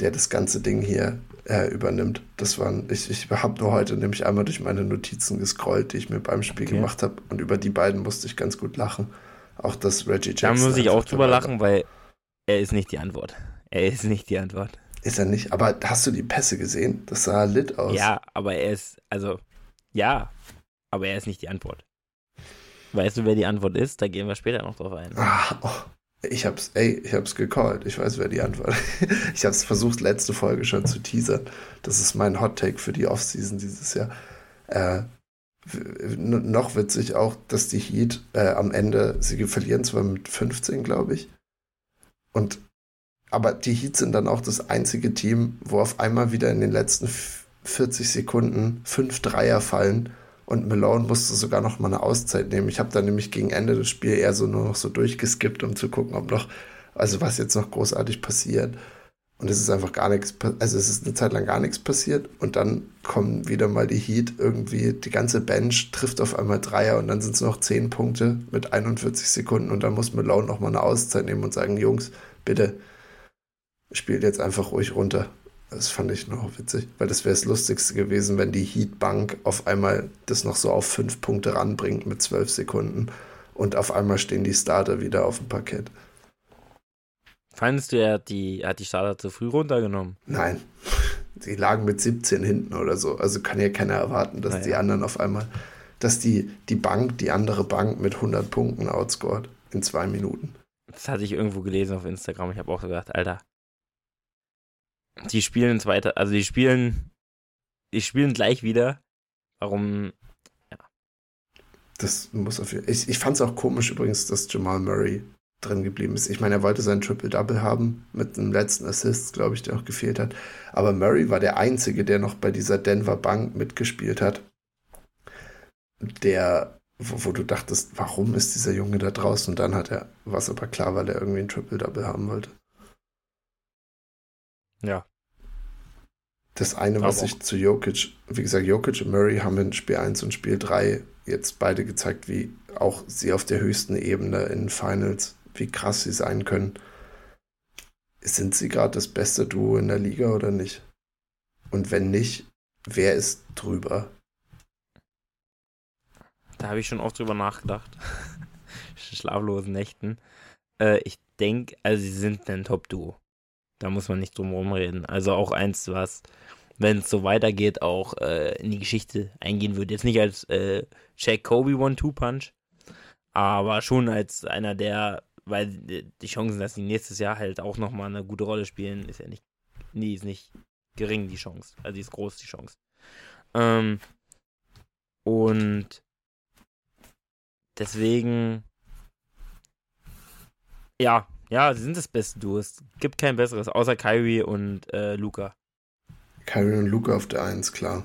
der das ganze Ding hier äh, übernimmt. Das waren, ich, ich habe nur heute nämlich einmal durch meine Notizen gescrollt, die ich mir beim Spiel okay. gemacht habe. Und über die beiden musste ich ganz gut lachen. Auch das Reggie Jackson. Da muss ich auch drüber lachen, weil er ist nicht die Antwort. Er ist nicht die Antwort. Ist er nicht? Aber hast du die Pässe gesehen? Das sah lit aus. Ja, aber er ist, also, ja, aber er ist nicht die Antwort. Weißt du, wer die Antwort ist? Da gehen wir später noch drauf ein. Ah, oh. Ich hab's, ey, ich hab's gecallt. Ich weiß, wer die Antwort ist. Ich hab's versucht, letzte Folge schon zu teasern. Das ist mein Hot Take für die Offseason dieses Jahr. Äh, noch witzig auch, dass die Heat äh, am Ende, sie verlieren zwar mit 15, glaube ich. Und, aber die Heat sind dann auch das einzige Team, wo auf einmal wieder in den letzten 40 Sekunden fünf Dreier fallen und Malone musste sogar noch mal eine Auszeit nehmen. Ich habe dann nämlich gegen Ende des Spiels eher so nur noch so durchgeskippt, um zu gucken, ob noch, also was jetzt noch großartig passiert. Und es ist einfach gar nichts, also es ist eine Zeit lang gar nichts passiert und dann kommen wieder mal die Heat irgendwie, die ganze Bench trifft auf einmal Dreier und dann sind es noch 10 Punkte mit 41 Sekunden und dann muss Malone noch mal eine Auszeit nehmen und sagen, Jungs, bitte spielt jetzt einfach ruhig runter. Das fand ich noch witzig, weil das wäre das Lustigste gewesen, wenn die Heatbank auf einmal das noch so auf fünf Punkte ranbringt mit zwölf Sekunden und auf einmal stehen die Starter wieder auf dem Parkett. Fandest du, er hat die, er hat die Starter zu früh runtergenommen? Nein. Sie lagen mit 17 hinten oder so. Also kann ja keiner erwarten, dass naja. die anderen auf einmal, dass die, die Bank, die andere Bank mit 100 Punkten outscored in zwei Minuten. Das hatte ich irgendwo gelesen auf Instagram. Ich habe auch gedacht, Alter, die spielen zweiter, also die spielen, die spielen gleich wieder. Warum? Ja. Das muss auf jeden Fall. Ich, ich fand es auch komisch übrigens, dass Jamal Murray drin geblieben ist. Ich meine, er wollte sein Triple-Double haben mit dem letzten Assist, glaube ich, der auch gefehlt hat. Aber Murray war der Einzige, der noch bei dieser Denver Bank mitgespielt hat. Der, wo, wo du dachtest, warum ist dieser Junge da draußen? Und dann hat er, war es aber klar, weil er irgendwie ein Triple-Double haben wollte. Ja. Das eine, was ich zu Jokic, wie gesagt, Jokic und Murray haben in Spiel 1 und Spiel 3 jetzt beide gezeigt, wie auch sie auf der höchsten Ebene in Finals, wie krass sie sein können. Sind sie gerade das beste Duo in der Liga oder nicht? Und wenn nicht, wer ist drüber? Da habe ich schon oft drüber nachgedacht. Schlaflosen Nächten. Äh, ich denke, also sie sind ein Top-Duo. Da muss man nicht drum herum reden. Also auch eins, was, wenn es so weitergeht, auch äh, in die Geschichte eingehen würde. Jetzt nicht als äh, Jack Kobe One-Two-Punch, aber schon als einer der, weil die Chancen, dass die nächstes Jahr halt auch nochmal eine gute Rolle spielen, ist ja nicht, nie, ist nicht gering, die Chance. Also die ist groß, die Chance. Ähm, und deswegen, ja, ja, sie sind das beste Duo. Es gibt kein besseres, außer Kyrie und äh, Luca. Kyrie und Luca auf der Eins, klar.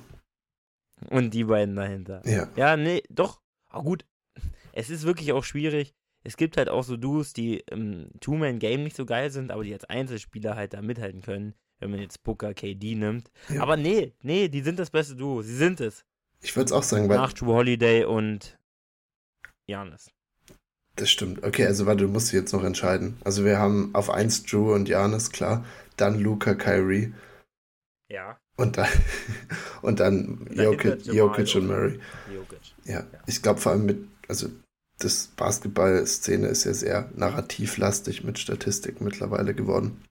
Und die beiden dahinter. Ja. Ja, nee, doch. Aber gut, es ist wirklich auch schwierig. Es gibt halt auch so Duos, die im Two-Man-Game nicht so geil sind, aber die als Einzelspieler halt da mithalten können, wenn man jetzt Booker KD nimmt. Ja. Aber nee, nee, die sind das beste Duo. Sie sind es. Ich würde es auch sagen, weil. Nach Drew Holiday und Janis. Das stimmt. Okay, also warte, du musst dich jetzt noch entscheiden. Also wir haben auf 1 Drew und Janis, klar. Dann Luca, Kyrie. Ja. Und dann, und dann Jokic, Jokic und Murray. Jokic. Ja, ich glaube vor allem mit, also das Basketball-Szene ist ja sehr narrativlastig mit Statistik mittlerweile geworden.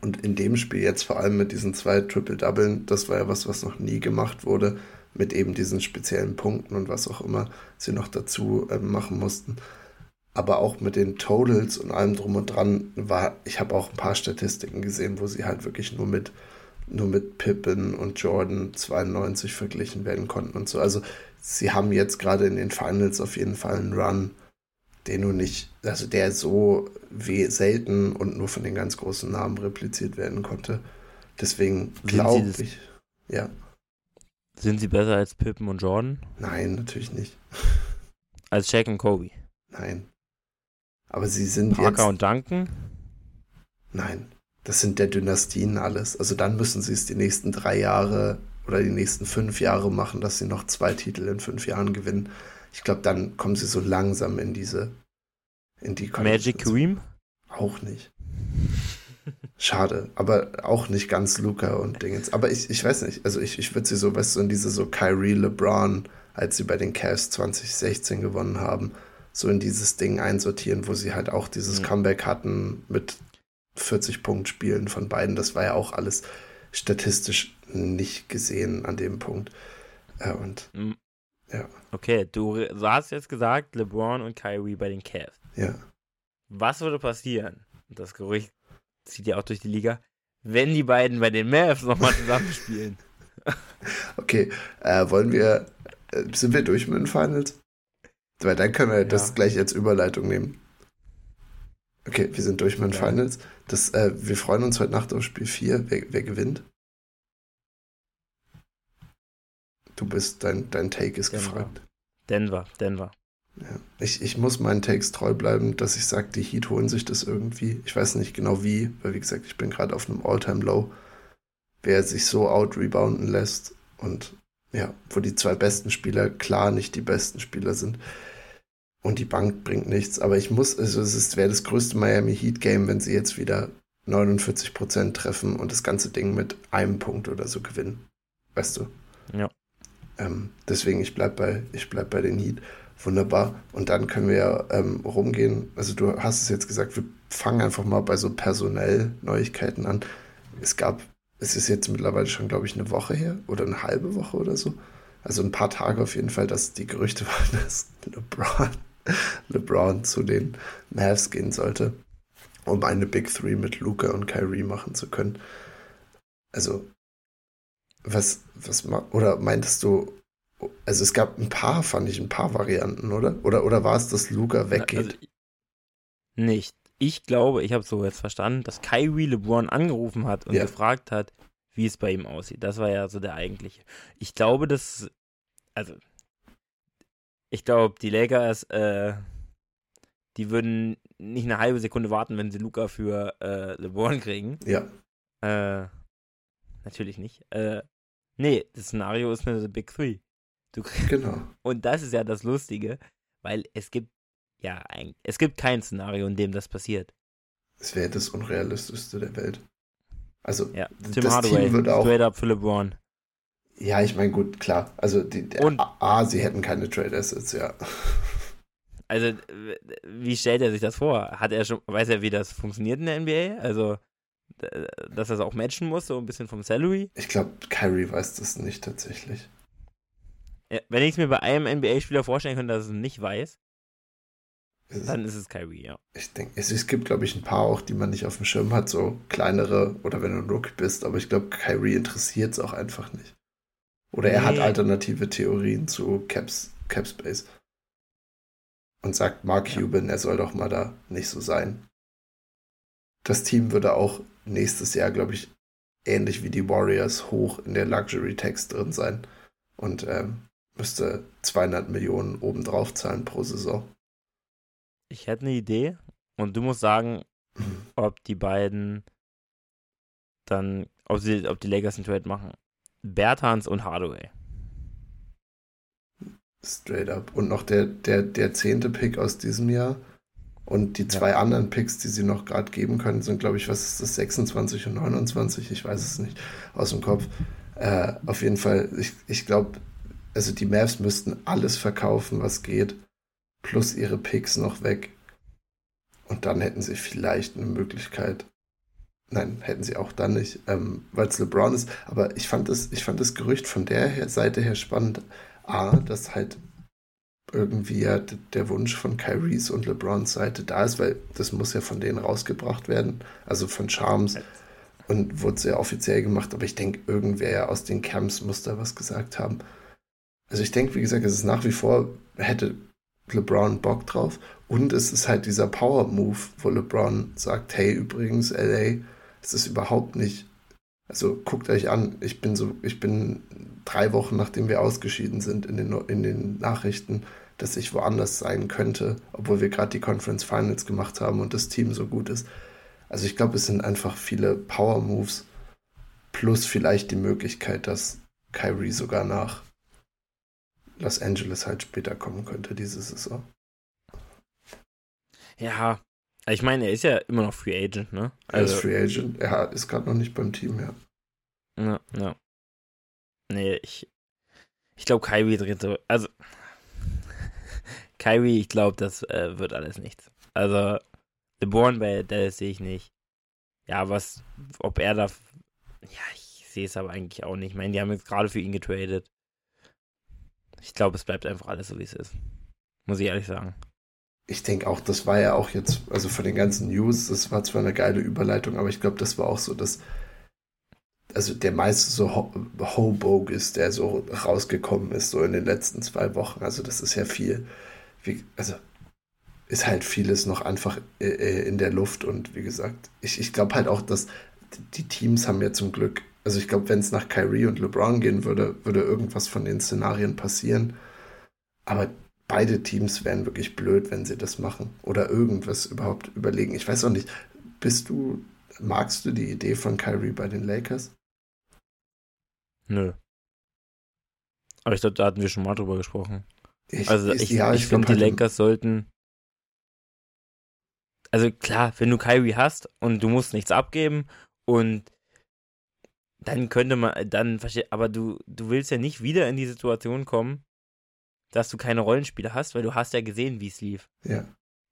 Und in dem Spiel jetzt vor allem mit diesen zwei Triple-Doublen, das war ja was, was noch nie gemacht wurde, mit eben diesen speziellen Punkten und was auch immer sie noch dazu ähm, machen mussten. Aber auch mit den Totals und allem drum und dran war, ich habe auch ein paar Statistiken gesehen, wo sie halt wirklich nur mit nur mit Pippen und Jordan 92 verglichen werden konnten und so. Also sie haben jetzt gerade in den Finals auf jeden Fall einen Run, den du nicht, also der so wie selten und nur von den ganz großen Namen repliziert werden konnte. Deswegen glaube ich, ja, Sind sie besser als Pippen und Jordan? nein, natürlich nicht. Als Shaq und Kobe? Nein. Aber sie sind Parker jetzt, und Duncan? nein, das sind der Dynastien alles. Also dann müssen sie es die nächsten drei Jahre oder die nächsten fünf Jahre machen, dass sie noch zwei Titel in fünf Jahren gewinnen. Ich glaube, dann kommen sie so langsam in diese, in die Magic. Kareem? Auch nicht. Schade, aber auch nicht ganz Luca und Dingens. Aber ich, ich weiß nicht, also ich, ich würde sie so, weißt du, in diese so Kyrie, LeBron, als sie bei den Cavs 2016 gewonnen haben, so in dieses Ding einsortieren, wo sie halt auch dieses Mhm. Comeback hatten mit 40 Punkt Spielen von beiden. Das war ja auch alles statistisch nicht gesehen an dem Punkt. Äh, und Mm. Ja. Okay, du du hast jetzt gesagt, LeBron und Kyrie bei den Cavs. ja, Was würde passieren? Das Gerücht zieht ja auch durch die Liga, wenn die beiden bei den Mavs nochmal zusammenspielen. okay, äh, wollen wir, äh, sind wir durch mit den Finals? Weil dann können wir Ja. das gleich als Überleitung nehmen. Okay, wir sind durch mit den Ja. Finals. Das, äh, wir freuen uns heute Nacht auf Spiel 4. Wer, wer gewinnt? Du bist, dein, dein Take ist Denver. gefragt. Denver, Denver. Ja. Ich, ich muss meinen Takes treu bleiben, dass ich sage, die Heat holen sich das irgendwie. Ich weiß nicht genau wie, weil wie gesagt, ich bin gerade auf einem All-Time-Low. Wer sich so out-rebounden lässt und ja, wo die zwei besten Spieler klar nicht die besten Spieler sind. Und die Bank bringt nichts. Aber ich muss, also es ist, wäre das größte Miami Heat Game, wenn sie jetzt wieder 49% treffen und das ganze Ding mit einem Punkt oder so gewinnen. Weißt du? Ja. Ähm, deswegen, ich bleib bei, ich bleib bei den Heat. Wunderbar. Und dann können wir ja ähm, rumgehen. Also du hast es jetzt gesagt, wir fangen einfach mal bei so personell Neuigkeiten an. Es gab, es ist jetzt mittlerweile schon, glaube ich, eine Woche her oder eine halbe Woche oder so. Also ein paar Tage auf jeden Fall, dass die Gerüchte waren, dass LeBron, LeBron zu den Mavs gehen sollte, um eine Big Three mit Luca und Kyrie machen zu können. Also, was, was, oder meintest du, also es gab ein paar, fand ich, ein paar Varianten, oder? Oder, oder war es, dass Luca weggeht? Also, nicht. Ich glaube, ich habe so jetzt verstanden, dass Kyrie LeBron angerufen hat und Ja. gefragt hat, wie es bei ihm aussieht. Das war ja so der eigentliche. Ich glaube, dass, also, ich glaube, die Lakers, äh, die würden nicht eine halbe Sekunde warten, wenn sie Luca für äh, LeBron kriegen. ja, Äh, natürlich nicht. Äh, nee, das Szenario ist eine Big Three. Du kriegst genau. und das ist ja das Lustige, weil es gibt ja ein, es gibt kein Szenario, in dem das passiert. Es wäre das Unrealistischste der Welt. Also, Ja, Tim das Hardaway, Team würde auch. straight up für LeBron. Ja, ich meine, gut, klar. Also, die, Und- A, sie hätten keine Trade Assets, ja. Also, wie stellt er sich das vor? Hat er schon, weiß er, wie das funktioniert in der NBA? Also, dass er es auch matchen muss, so ein bisschen vom Salary? Ich glaube, Kyrie weiß das nicht tatsächlich. Ja, wenn ich es mir bei einem NBA-Spieler vorstellen könnte, dass er es nicht weiß, Dann ist es Kyrie, ja. Ich denke, es, es, gibt, glaube ich, ein paar auch, die man nicht auf dem Schirm hat, so kleinere oder wenn du ein Rookie bist, aber ich glaube, Kyrie interessiert es auch einfach nicht. Oder er hat alternative Theorien zu Caps, Capspace. Und sagt Mark ja. Cuban, er soll doch mal da nicht so sein. Das Team würde auch nächstes Jahr, glaube ich, ähnlich wie die Warriors hoch in der Luxury Tax drin sein und ähm, müsste 200 Millionen obendrauf zahlen pro Saison. Ich hätte eine Idee und du musst sagen, ob die beiden dann, ob, sie, ob die Lakers einen Trade machen. Bertans und Hardaway. Straight up. Und noch der, der, der zehnte Pick aus diesem Jahr. Und die zwei ja. anderen Picks, die sie noch gerade geben können, sind, glaube ich, was ist das, 26 und 29? Ich weiß es nicht aus dem Kopf. Äh, auf jeden Fall, ich, ich glaube, also die Mavs müssten alles verkaufen, was geht, plus ihre Picks noch weg. Und dann hätten sie vielleicht eine Möglichkeit, Nein, hätten sie auch dann nicht, ähm, weil es LeBron ist. Aber ich fand, das, ich fand das Gerücht von der Seite her spannend. A, dass halt irgendwie ja der Wunsch von Kyries und LeBrons Seite da ist, weil das muss ja von denen rausgebracht werden, also von Charms und wurde sehr offiziell gemacht, aber ich denke, irgendwer aus den Camps muss da was gesagt haben. Also ich denke, wie gesagt, es ist nach wie vor, hätte LeBron Bock drauf und es ist halt dieser Power-Move, wo LeBron sagt, hey, übrigens, LA, es ist überhaupt nicht. Also guckt euch an, ich bin so, ich bin drei Wochen nachdem wir ausgeschieden sind in den, in den Nachrichten, dass ich woanders sein könnte, obwohl wir gerade die Conference Finals gemacht haben und das Team so gut ist. Also ich glaube, es sind einfach viele Power Moves plus vielleicht die Möglichkeit, dass Kyrie sogar nach Los Angeles halt später kommen könnte diese Saison. Ja, ich meine, er ist ja immer noch Free Agent, ne? Also, er ist also Free Agent. Er ist gerade noch nicht beim Team, ja. Ja, ja. Nee, ich, ich glaube, Kyrie dreht so. Also, Kyrie, ich glaube, das äh, wird alles nichts. Also, LeBron bei Dallas sehe ich nicht. Ja, was, ob er da. Ja, ich sehe es aber eigentlich auch nicht. Ich meine, die haben jetzt gerade für ihn getradet. Ich glaube, es bleibt einfach alles so, wie es ist. Muss ich ehrlich sagen ich denke auch, das war ja auch jetzt, also von den ganzen News, das war zwar eine geile Überleitung, aber ich glaube, das war auch so, dass, also der meiste so Ho Hobogue ist, der so rausgekommen ist, so in den letzten zwei Wochen. Also das ist ja viel, wie, also ist halt vieles noch einfach äh, äh in der Luft und wie gesagt, ich, ich glaube halt auch, dass die Teams haben ja zum Glück, also ich glaube, wenn es nach Kyrie und LeBron gehen würde, würde irgendwas von den Szenarien passieren. Aber beide Teams wären wirklich blöd, wenn sie das machen oder irgendwas überhaupt überlegen. Ich weiß auch nicht, bist du, magst du die Idee von Kyrie bei den Lakers? Nö. Aber ich glaube, da hatten wir schon mal drüber gesprochen. Ich, also ich, ja, ich, ich finde, die halt Lakers sollten. Also klar, wenn du Kyrie hast und du musst nichts abgeben und dann könnte man, dann verstehe, aber du, du willst ja nicht wieder in die Situation kommen, dass du keine Rollenspieler hast, weil du hast ja gesehen, wie es lief. Ja.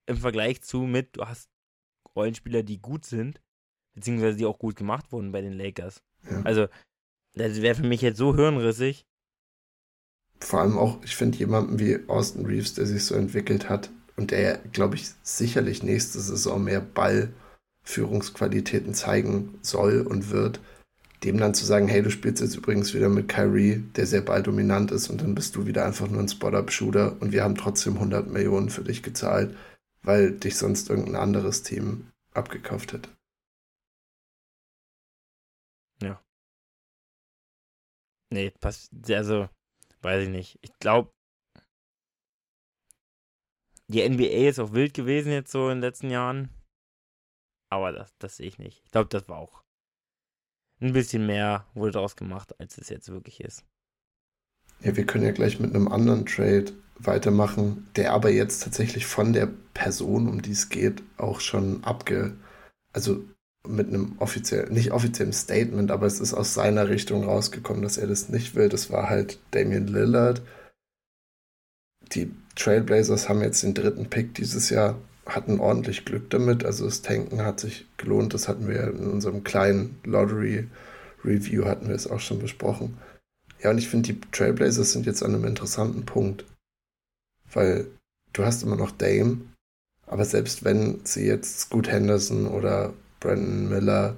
Im Vergleich zu mit, du hast Rollenspieler, die gut sind, beziehungsweise die auch gut gemacht wurden bei den Lakers. Ja. Also, das wäre für mich jetzt so hirnrissig. Vor allem auch, ich finde jemanden wie Austin Reeves, der sich so entwickelt hat und der, glaube ich, sicherlich nächste Saison mehr Ballführungsqualitäten zeigen soll und wird, dem dann zu sagen, hey, du spielst jetzt übrigens wieder mit Kyrie, der sehr balldominant ist und dann bist du wieder einfach nur ein Spot-Up-Shooter und wir haben trotzdem 100 Millionen für dich gezahlt, weil dich sonst irgendein anderes Team abgekauft hätte. Ja. Nee, passt, also, weiß ich nicht. Ich glaube, die NBA ist auch wild gewesen jetzt so in den letzten Jahren. Aber das, das sehe ich nicht. Ich glaube, das war auch ein bisschen mehr wurde daraus gemacht, als es jetzt wirklich ist. Ja, wir können ja gleich mit einem anderen Trade weitermachen, der aber jetzt tatsächlich von der Person, um die es geht, auch schon abge... Also mit einem offiziellen, nicht offiziellen Statement, aber es ist aus seiner Richtung rausgekommen, dass er das nicht will. Das war halt Damian Lillard. Die Trailblazers haben jetzt den dritten Pick dieses Jahr hatten ordentlich Glück damit. Also das Tanken hat sich gelohnt. Das hatten wir in unserem kleinen Lottery Review hatten wir es auch schon besprochen. Ja, und ich finde, die Trailblazers sind jetzt an einem interessanten Punkt. Weil du hast immer noch Dame Aber selbst wenn sie jetzt Scoot Henderson oder Brandon Miller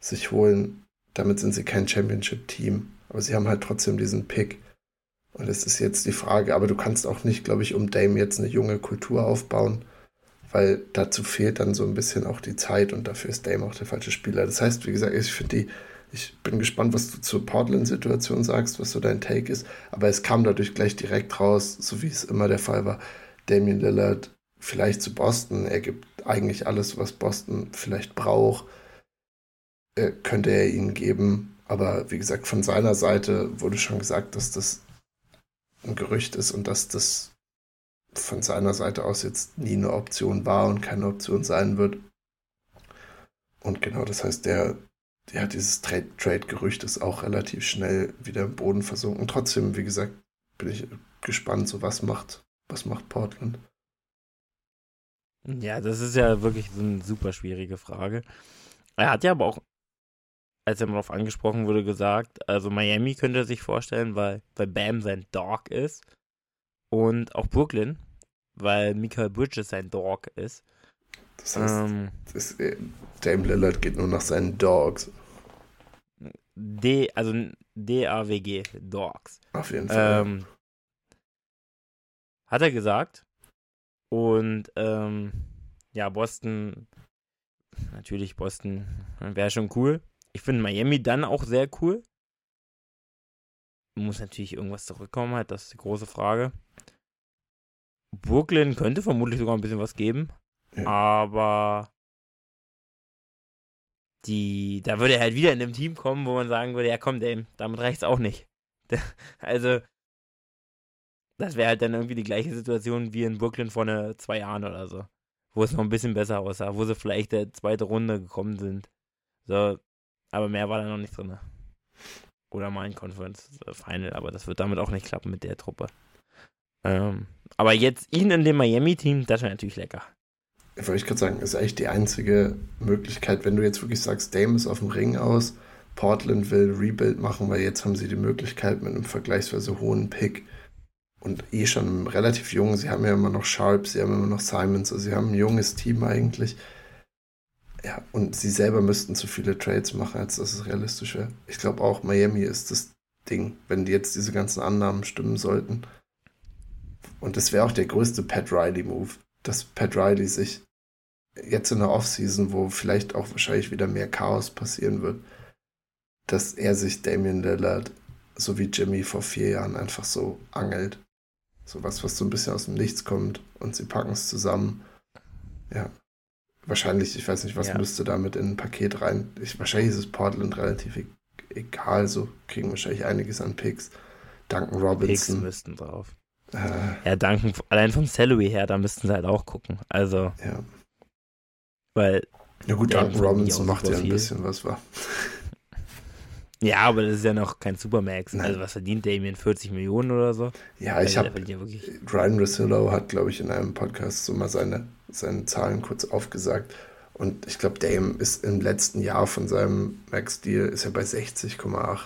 sich holen, damit sind sie kein Championship-Team. Aber sie haben halt trotzdem diesen Pick. Und es ist jetzt die Frage, aber du kannst auch nicht, glaube ich, um Dame jetzt eine junge Kultur aufbauen, weil dazu fehlt dann so ein bisschen auch die Zeit und dafür ist Dame auch der falsche Spieler. Das heißt, wie gesagt, ich finde die, ich bin gespannt, was du zur Portland-Situation sagst, was so dein Take ist, aber es kam dadurch gleich direkt raus, so wie es immer der Fall war. Damian Lillard vielleicht zu Boston, er gibt eigentlich alles, was Boston vielleicht braucht, äh, könnte er ihnen geben. Aber wie gesagt, von seiner Seite wurde schon gesagt, dass das ein Gerücht ist und dass das von seiner Seite aus jetzt nie eine Option war und keine Option sein wird. Und genau, das heißt, der, der dieses Trade-Gerücht ist auch relativ schnell wieder im Boden versunken. Trotzdem, wie gesagt, bin ich gespannt, so was macht, was macht Portland. Ja, das ist ja wirklich so eine super schwierige Frage. Er hat ja aber auch als er mal darauf angesprochen wurde, gesagt, also Miami könnte er sich vorstellen, weil, weil Bam sein Dog ist. Und auch Brooklyn, weil Michael Bridges sein Dog ist. Das heißt, ähm, das, äh, Dame Lillard geht nur nach seinen Dogs. D, also D-A-W-G, Dogs. Auf jeden Fall. Ähm, hat er gesagt. Und ähm, ja, Boston, natürlich Boston wäre schon cool. Ich finde Miami dann auch sehr cool. Muss natürlich irgendwas zurückkommen, halt, das ist die große Frage. Brooklyn könnte vermutlich sogar ein bisschen was geben. Ja. Aber die, da würde er halt wieder in einem Team kommen, wo man sagen würde, ja komm, ey, damit reicht's auch nicht. Also, das wäre halt dann irgendwie die gleiche Situation wie in Brooklyn vor ne, zwei Jahren oder so. Wo es noch ein bisschen besser aussah, wo sie vielleicht der zweite Runde gekommen sind. So, aber mehr war da noch nicht drin. Oder mal ein Conference Final, aber das wird damit auch nicht klappen mit der Truppe. Ähm, aber jetzt ihn in dem Miami-Team, das wäre natürlich lecker. Ich wollte gerade sagen, ist eigentlich die einzige Möglichkeit, wenn du jetzt wirklich sagst, Dame ist auf dem Ring aus, Portland will Rebuild machen, weil jetzt haben sie die Möglichkeit mit einem vergleichsweise hohen Pick und eh schon relativ jung, sie haben ja immer noch Sharp, sie haben immer noch Simons, also sie haben ein junges Team eigentlich ja, und sie selber müssten zu viele Trades machen, als dass es realistisch wäre. Ich glaube auch, Miami ist das Ding, wenn jetzt diese ganzen Annahmen stimmen sollten. Und das wäre auch der größte Pat Riley-Move, dass Pat Riley sich jetzt in der Offseason, wo vielleicht auch wahrscheinlich wieder mehr Chaos passieren wird, dass er sich Damian Lillard, so wie Jimmy vor vier Jahren, einfach so angelt. So was, was so ein bisschen aus dem Nichts kommt und sie packen es zusammen. Ja, wahrscheinlich, ich weiß nicht, was ja. müsste damit in ein Paket rein. Ich, wahrscheinlich ist es Portland relativ e egal, so kriegen wahrscheinlich einiges an Picks. Duncan Robinson. Picks müssten drauf. Äh, ja, Duncan, allein vom Salary her, da müssten sie halt auch gucken. Also. Ja. Weil. Ja gut, Duncan Robinson macht ja ein bisschen was, war. Ja, aber das ist ja noch kein Supermax. Nein. Also was verdient Damien? 40 Millionen oder so? Ja, ich habe ja Ryan Rosillo hat, glaube ich, in einem Podcast so mal seine, seine Zahlen kurz aufgesagt. Und ich glaube, Dame ist im letzten Jahr von seinem Max-Deal ist er bei 60,8.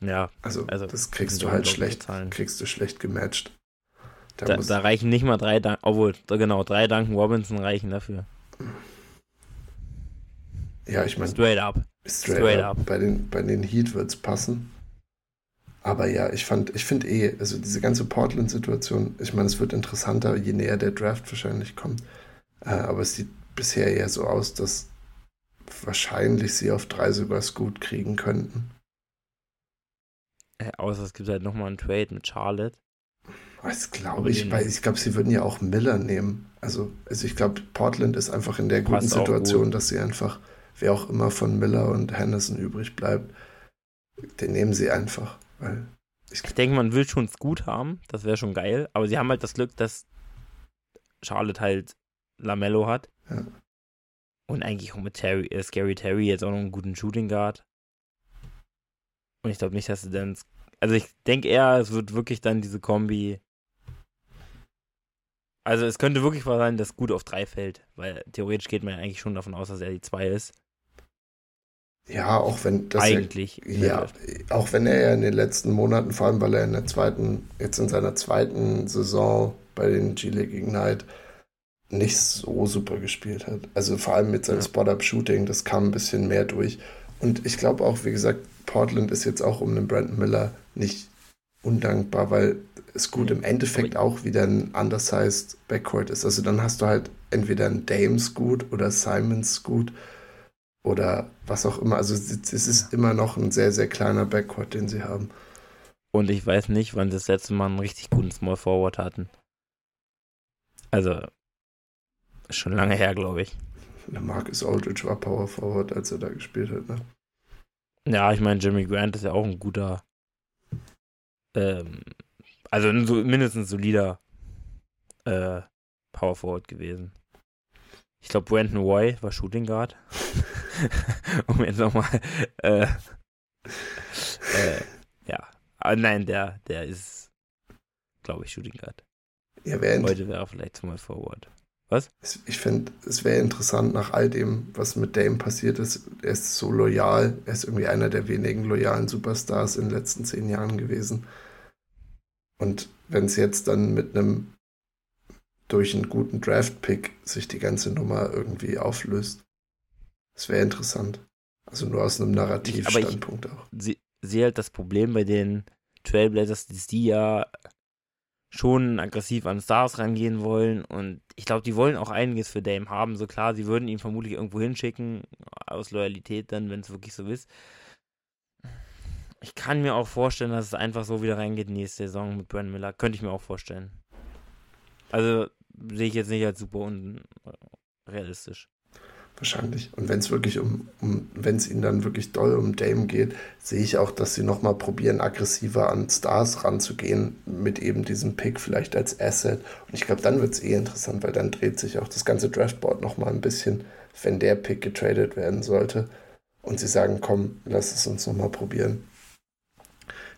Ja. Also, also das kriegst du halt schlecht, Zahlen. kriegst du schlecht gematcht. Da, da, da reichen nicht mal drei, Dun obwohl, genau, drei Duncan Robinson reichen dafür. Ja, ich meine. Straight up. Straight, Straight up. up. Bei den, bei den Heat wird es passen. Aber ja, ich fand, ich finde eh, also diese ganze Portland-Situation, ich meine, es wird interessanter, je näher der Draft wahrscheinlich kommt. Äh, aber es sieht bisher eher so aus, dass wahrscheinlich sie auf drei sogar gut kriegen könnten. Äh, außer es gibt halt nochmal einen Trade mit Charlotte. Das glaube ich, weil ich glaube, sie würden ja auch Miller nehmen. Also, also ich glaube, Portland ist einfach in der guten Situation, gut. dass sie einfach wer auch immer von Miller und Henderson übrig bleibt, den nehmen sie einfach. Weil ich, ich denke, man will schon es gut haben, das wäre schon geil, aber sie haben halt das Glück, dass Charlotte halt Lamello hat. Ja. Und eigentlich auch mit Terry, äh, Scary Terry jetzt auch noch einen guten Shooting Guard. Und ich glaube nicht, dass sie dann. Also ich denke eher, es wird wirklich dann diese Kombi also es könnte wirklich mal sein, dass gut auf drei fällt, weil theoretisch geht man ja eigentlich schon davon aus, dass er die zwei ist. Ja, auch wenn das eigentlich. Ja, ja, auch wenn er ja in den letzten Monaten, vor allem weil er in der zweiten, jetzt in seiner zweiten Saison bei den G-League Ignite nicht so super gespielt hat. Also vor allem mit seinem ja. Spot-Up-Shooting, das kam ein bisschen mehr durch. Und ich glaube auch, wie gesagt, Portland ist jetzt auch um den Brandon Miller nicht undankbar, weil es gut im Endeffekt auch wieder ein undersized Backcourt ist. Also dann hast du halt entweder ein Dames gut oder Simons gut oder was auch immer. Also es ist immer noch ein sehr, sehr kleiner Backcourt, den sie haben. Und ich weiß nicht, wann sie das letzte Mal einen richtig guten Small Forward hatten. Also, schon lange her, glaube ich. Der Marcus Aldridge war Power Forward, als er da gespielt hat, ne? Ja, ich meine, Jimmy Grant ist ja auch ein guter, ähm, also ein so, mindestens solider äh, Power Forward gewesen. Ich glaube, Brandon Roy war Shooting Guard. um jetzt nochmal, äh, äh, ja. Aber nein, der, der ist, glaube ich, Shooting Guard. Ja, Heute wäre er vielleicht mal Forward. Was? Ich finde, es wäre interessant nach all dem, was mit Dame passiert ist. Er ist so loyal. Er ist irgendwie einer der wenigen loyalen Superstars in den letzten zehn Jahren gewesen. Und wenn es jetzt dann mit einem durch einen guten Draft-Pick sich die ganze Nummer irgendwie auflöst, das wäre interessant. Also nur aus einem Narrativstandpunkt auch. Ich sehe halt das Problem bei den Trailblazers, dass die ja schon aggressiv an Stars rangehen wollen und ich glaube, die wollen auch einiges für Dame haben. So klar, sie würden ihn vermutlich irgendwo hinschicken, aus Loyalität dann, wenn es wirklich so ist. Ich kann mir auch vorstellen, dass es einfach so wieder reingeht nächste Saison mit Brandon Miller. Könnte ich mir auch vorstellen. Also sehe ich jetzt nicht als super unrealistisch. Wahrscheinlich. Und wenn es wirklich um, um wenn es ihnen dann wirklich doll um Dame geht, sehe ich auch, dass sie nochmal probieren, aggressiver an Stars ranzugehen, mit eben diesem Pick vielleicht als Asset. Und ich glaube, dann wird es eh interessant, weil dann dreht sich auch das ganze Draftboard nochmal ein bisschen, wenn der Pick getradet werden sollte. Und sie sagen, komm, lass es uns nochmal probieren.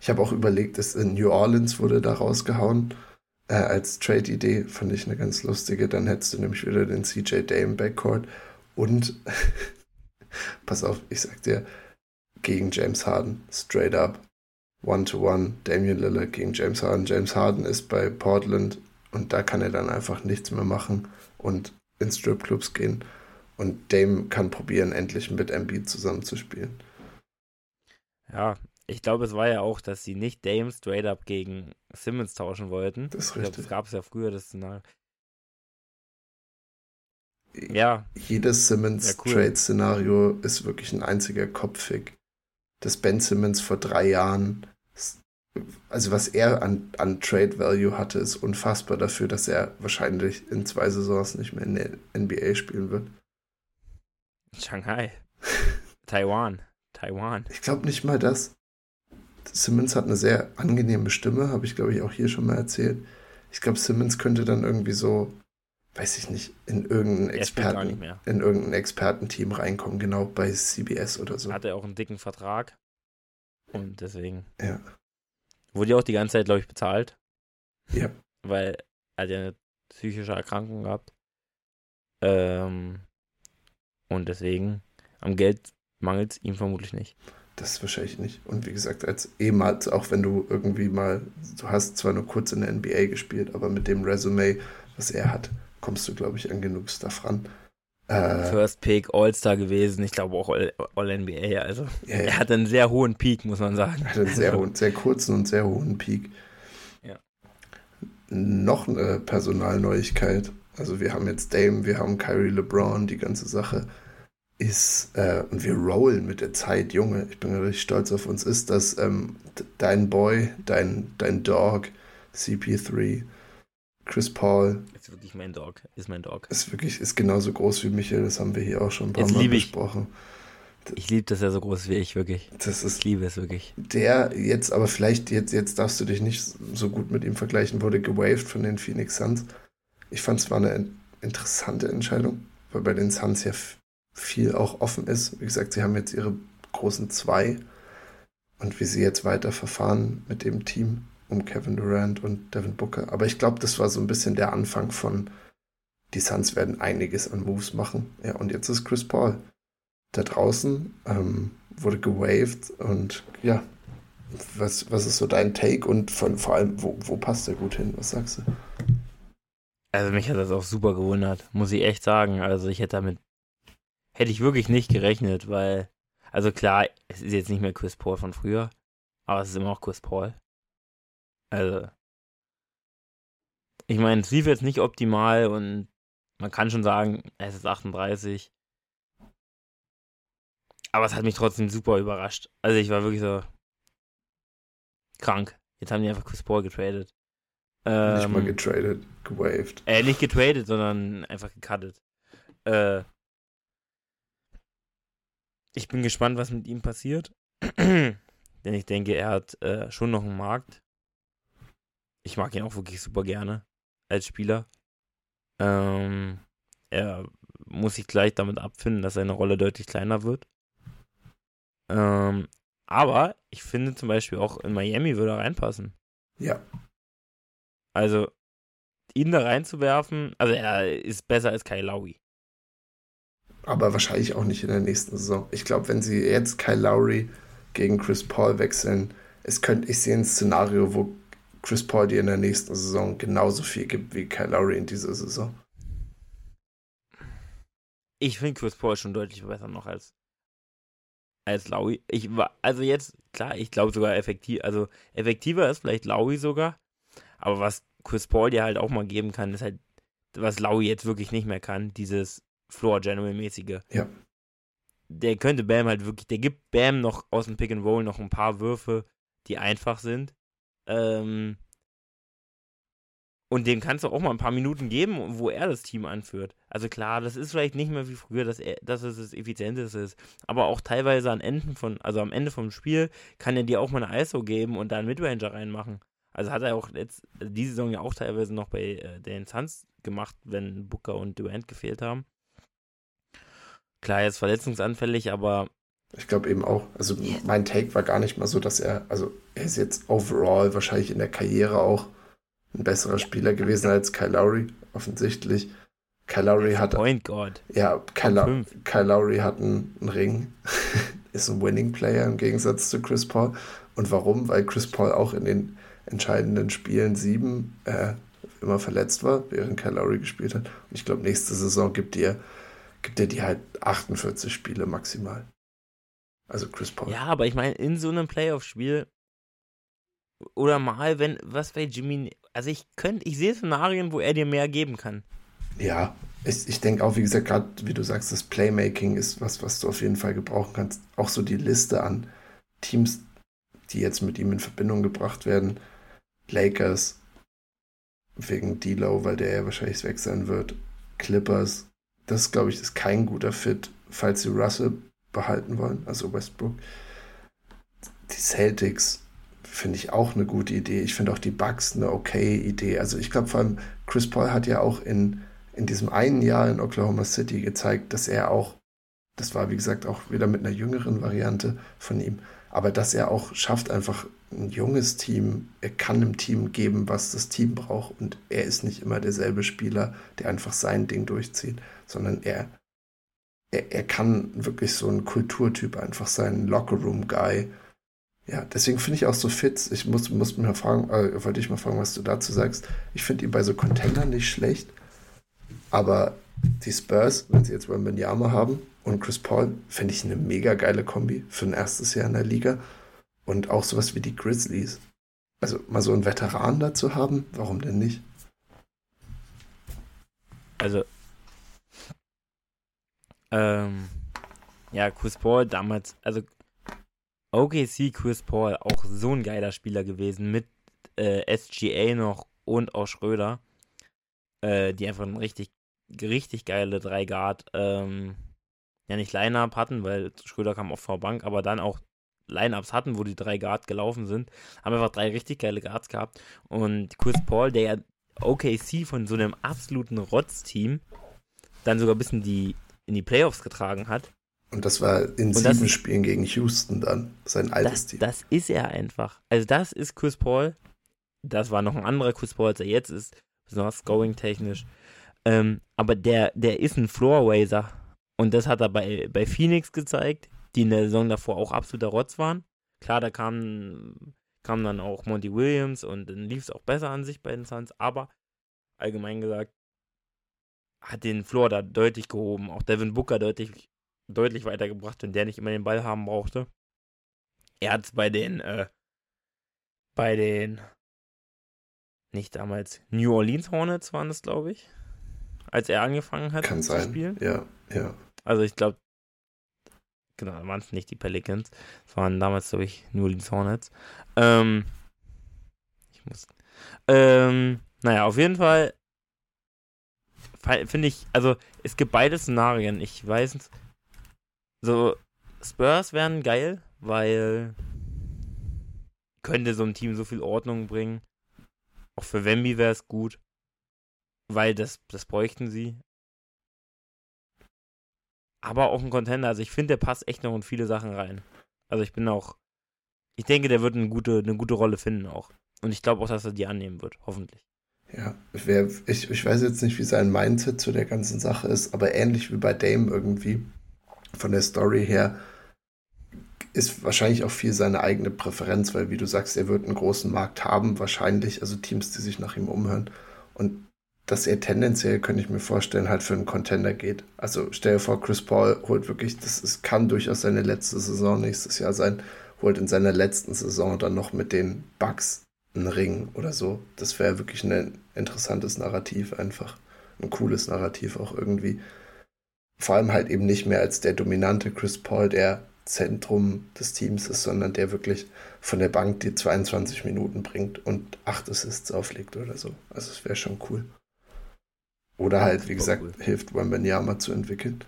Ich habe auch überlegt, dass in New Orleans wurde da rausgehauen äh, als Trade-Idee, fand ich eine ganz lustige. Dann hättest du nämlich wieder den CJ Dame Backcourt und pass auf, ich sag dir, gegen James Harden, straight up, one-to-one, Damian Lillard gegen James Harden. James Harden ist bei Portland und da kann er dann einfach nichts mehr machen und in Stripclubs gehen. Und Dame kann probieren, endlich mit Embiid zusammenzuspielen. Ja, ich glaube, es war ja auch, dass sie nicht Dame straight up gegen Simmons tauschen wollten. Das ist richtig. das gab es ja früher, das Szenario. Ja. Jedes Simmons-Trade-Szenario cool. ist wirklich ein einziger Kopfig. Das Ben Simmons vor drei Jahren, also was er an, an Trade Value hatte, ist unfassbar dafür, dass er wahrscheinlich in zwei Saisons nicht mehr in der NBA spielen wird. Shanghai. Taiwan. Taiwan. Ich glaube nicht mal das. Simmons hat eine sehr angenehme Stimme, habe ich glaube ich auch hier schon mal erzählt. Ich glaube, Simmons könnte dann irgendwie so weiß ich nicht, in irgendein Experten, in irgendein Expertenteam reinkommen, genau bei CBS oder so. Hat er auch einen dicken Vertrag und deswegen ja. wurde ja auch die ganze Zeit, glaube ich, bezahlt. Ja. Weil er hat ja eine psychische Erkrankung gehabt. Ähm, und deswegen am Geld mangelt es ihm vermutlich nicht. Das wahrscheinlich nicht. Und wie gesagt, als ehemals, auch wenn du irgendwie mal, du hast zwar nur kurz in der NBA gespielt, aber mit dem Resume, was er hat, kommst du, glaube ich, an genug Stuff ran. Äh, First Pick, All-Star gewesen, ich glaube auch All-NBA, also ja, ja. er hat einen sehr hohen Peak, muss man sagen. Er hat einen sehr, hohen, sehr kurzen und sehr hohen Peak. Ja. Noch eine Personalneuigkeit, also wir haben jetzt Dame, wir haben Kyrie LeBron, die ganze Sache ist, äh, und wir rollen mit der Zeit, Junge, ich bin richtig stolz auf uns, ist, dass ähm, dein Boy, dein, dein Dog, CP3, Chris Paul. Ist wirklich mein Dog. Ist mein Dog. Ist wirklich, ist genauso groß wie Michael. Das haben wir hier auch schon ein paar Jetzt Mal besprochen. Ich, liebe, dass er so groß ist wie ich, wirklich. Das ist, ich liebe es wirklich. Der jetzt, aber vielleicht, jetzt, jetzt darfst du dich nicht so gut mit ihm vergleichen, wurde gewaved von den Phoenix Suns. Ich fand es war eine interessante Entscheidung, weil bei den Suns ja viel auch offen ist. Wie gesagt, sie haben jetzt ihre großen zwei und wie sie jetzt weiter verfahren mit dem Team um Kevin Durant und Devin Booker. Aber ich glaube, das war so ein bisschen der Anfang von, die Suns werden einiges an Moves machen. Ja, und jetzt ist Chris Paul da draußen, ähm, wurde gewaved und ja, was, was ist so dein Take und von, vor allem, wo, wo passt er gut hin? Was sagst du? Also mich hat das auch super gewundert, muss ich echt sagen. Also ich hätte damit, hätte ich wirklich nicht gerechnet, weil, also klar, es ist jetzt nicht mehr Chris Paul von früher, aber es ist immer noch Chris Paul. Also, ich meine, es lief jetzt nicht optimal und man kann schon sagen, es ist 38. Aber es hat mich trotzdem super überrascht. Also ich war wirklich so krank. Jetzt haben die einfach Chris Paul getradet. Ähm, nicht mal ähm, getradet, gewaved. Äh, nicht getradet, sondern einfach gecuttet. Äh, ich bin gespannt, was mit ihm passiert. Denn ich denke, er hat äh, schon noch einen Markt. Ich mag ihn auch wirklich super gerne als Spieler. Ähm, er muss sich gleich damit abfinden, dass seine Rolle deutlich kleiner wird. Ähm, aber ich finde zum Beispiel auch in Miami würde er reinpassen. Ja. Also, ihn da reinzuwerfen, also er ist besser als Kyle Lowry. Aber wahrscheinlich auch nicht in der nächsten Saison. Ich glaube, wenn sie jetzt Kyle Lowry gegen Chris Paul wechseln, es könnte, ich sehe ein Szenario, wo Chris Paul dir in der nächsten Saison genauso viel gibt wie Kyle Lowry in dieser Saison. Ich finde Chris Paul schon deutlich besser noch als, als Lowry. Ich war, also jetzt, klar, ich glaube sogar effektiv, also effektiver ist vielleicht Lowry sogar, aber was Chris Paul dir halt auch mal geben kann, ist halt, was Lowry jetzt wirklich nicht mehr kann, dieses Floor-General-mäßige. Ja. Der könnte Bam halt wirklich, der gibt Bam noch aus dem Pick and Roll noch ein paar Würfe, die einfach sind. Ähm, und dem kannst du auch mal ein paar Minuten geben, wo er das Team anführt. Also klar, das ist vielleicht nicht mehr wie früher, dass, er, dass es das Effizienteste ist. Aber auch teilweise an Enden von, also am Ende vom Spiel kann er dir auch mal eine ISO geben und da einen Midranger reinmachen. Also hat er auch jetzt diese Saison ja auch teilweise noch bei äh, den Suns gemacht, wenn Booker und Durant gefehlt haben. Klar, jetzt verletzungsanfällig, aber. Ich glaube eben auch. Also mein Take war gar nicht mal so, dass er, also er ist jetzt overall wahrscheinlich in der Karriere auch ein besserer Spieler gewesen als Kyle Lowry, offensichtlich. Kyle Lowry hat. Point God. Ja, Kyle, Kyle Lowry hat einen, einen Ring, ist ein Winning Player im Gegensatz zu Chris Paul. Und warum? Weil Chris Paul auch in den entscheidenden Spielen sieben äh, immer verletzt war, während Kyle Lowry gespielt hat. Und ich glaube, nächste Saison gibt dir gibt er die halt 48 Spiele maximal. Also Chris Paul. Ja, aber ich meine, in so einem Playoff-Spiel oder mal, wenn, was wäre Jimmy, also ich könnte, ich sehe Szenarien, wo er dir mehr geben kann. Ja, ich, ich denke auch, wie gesagt, gerade wie du sagst, das Playmaking ist was, was du auf jeden Fall gebrauchen kannst. Auch so die Liste an Teams, die jetzt mit ihm in Verbindung gebracht werden. Lakers, wegen D-Low, weil der ja wahrscheinlich weg sein wird. Clippers, das glaube ich ist kein guter Fit, falls sie Russell behalten wollen, also Westbrook. Die Celtics finde ich auch eine gute Idee. Ich finde auch die Bucks eine okay Idee. Also ich glaube vor allem, Chris Paul hat ja auch in, in diesem einen Jahr in Oklahoma City gezeigt, dass er auch, das war wie gesagt auch wieder mit einer jüngeren Variante von ihm, aber dass er auch schafft, einfach ein junges Team, er kann einem Team geben, was das Team braucht und er ist nicht immer derselbe Spieler, der einfach sein Ding durchzieht, sondern er, er, er kann wirklich so ein Kulturtyp einfach sein, Lockerroom-Guy. Ja, deswegen finde ich auch so Fits. Ich muss, muss mir fragen, äh, wollte ich mal fragen, was du dazu sagst. Ich finde ihn bei so Contendern nicht schlecht, aber die Spurs, wenn sie jetzt mal Benyama haben und Chris Paul, finde ich eine mega geile Kombi für ein erstes Jahr in der Liga. Und auch sowas wie die Grizzlies. Also mal so einen Veteran dazu haben, warum denn nicht? Also, ähm, ja, Chris Paul damals, also OKC Chris Paul, auch so ein geiler Spieler gewesen, mit äh, SGA noch und auch Schröder, äh, die einfach ein richtig richtig geile 3 Guard, ähm, ja nicht Line-Up hatten, weil Schröder kam auf V-Bank, aber dann auch Line-Ups hatten, wo die drei Guard gelaufen sind, haben einfach drei richtig geile Guards gehabt. Und Chris Paul, der ja OKC von so einem absoluten Rotz-Team dann sogar ein bisschen die, in die Playoffs getragen hat. Und das war in sieben das, Spielen gegen Houston dann, sein altes das, Team. Das ist er einfach. Also das ist Chris Paul. Das war noch ein anderer Chris Paul, als er jetzt ist, besonders scoring-technisch. Ähm, aber der, der ist ein Floor-Wazer. Und das hat er bei, bei Phoenix gezeigt, die in der Saison davor auch absoluter Rotz waren. Klar, da kam, kam dann auch Monty Williams und dann lief es auch besser an sich bei den Suns, aber allgemein gesagt, hat den Floor da deutlich gehoben. Auch Devin Booker deutlich, deutlich weitergebracht, wenn der nicht immer den Ball haben brauchte. Er hat es bei den, äh, bei den, nicht damals, New Orleans Hornets waren das, glaube ich, als er angefangen hat Kann zu sein. spielen. Ja, ja. Also ich glaube, genau, waren es nicht die Pelicans. Es waren damals, glaube ich, New Orleans Hornets. Ähm, ich muss. Ähm, naja, auf jeden Fall finde ich, also es gibt beide Szenarien. Ich weiß nicht, so Spurs wären geil, weil könnte so ein Team so viel Ordnung bringen. Auch für Wemby wäre es gut, weil das, das bräuchten sie. Aber auch ein Contender, also ich finde, der passt echt noch in viele Sachen rein. Also ich bin auch, ich denke, der wird eine gute, eine gute Rolle finden auch. Und ich glaube auch, dass er die annehmen wird, hoffentlich. Ja, wer, ich, ich weiß jetzt nicht, wie sein Mindset zu der ganzen Sache ist, aber ähnlich wie bei Dame irgendwie, von der Story her, ist wahrscheinlich auch viel seine eigene Präferenz, weil wie du sagst, er wird einen großen Markt haben, wahrscheinlich, also Teams, die sich nach ihm umhören. Und dass er tendenziell, könnte ich mir vorstellen, halt für einen Contender geht. Also stell dir vor, Chris Paul holt wirklich, das ist, kann durchaus seine letzte Saison nächstes Jahr sein, holt in seiner letzten Saison dann noch mit den Bucks einen Ring oder so. Das wäre wirklich ein interessantes Narrativ einfach. Ein cooles Narrativ auch irgendwie. Vor allem halt eben nicht mehr als der dominante Chris Paul, der Zentrum des Teams ist, sondern der wirklich von der Bank die 22 Minuten bringt und 8 Assists auflegt oder so. Also es wäre schon cool. Oder halt, wie gesagt, cool. hilft Wembanyama zu entwickeln.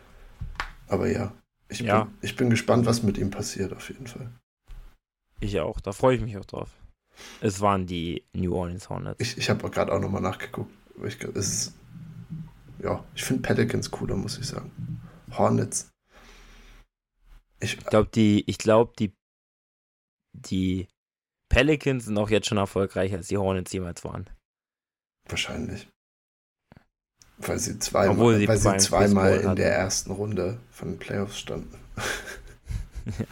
Aber ja, ich, Ja. Bin, ich bin gespannt, was mit ihm passiert auf jeden Fall. Ich auch, da freue ich mich auch drauf. Es waren die New Orleans Hornets. Ich, ich habe gerade auch nochmal nachgeguckt. Ich, glaub, ist, ja, ich finde Pelicans cooler, muss ich sagen. Hornets. Ich, Ich glaube, die, ich glaube, die, die Pelicans sind auch jetzt schon erfolgreicher, als die Hornets jemals waren. wahrscheinlich. Weil sie zweimal, Obwohl sie weil sie zweimal in der ersten Runde von den Playoffs standen.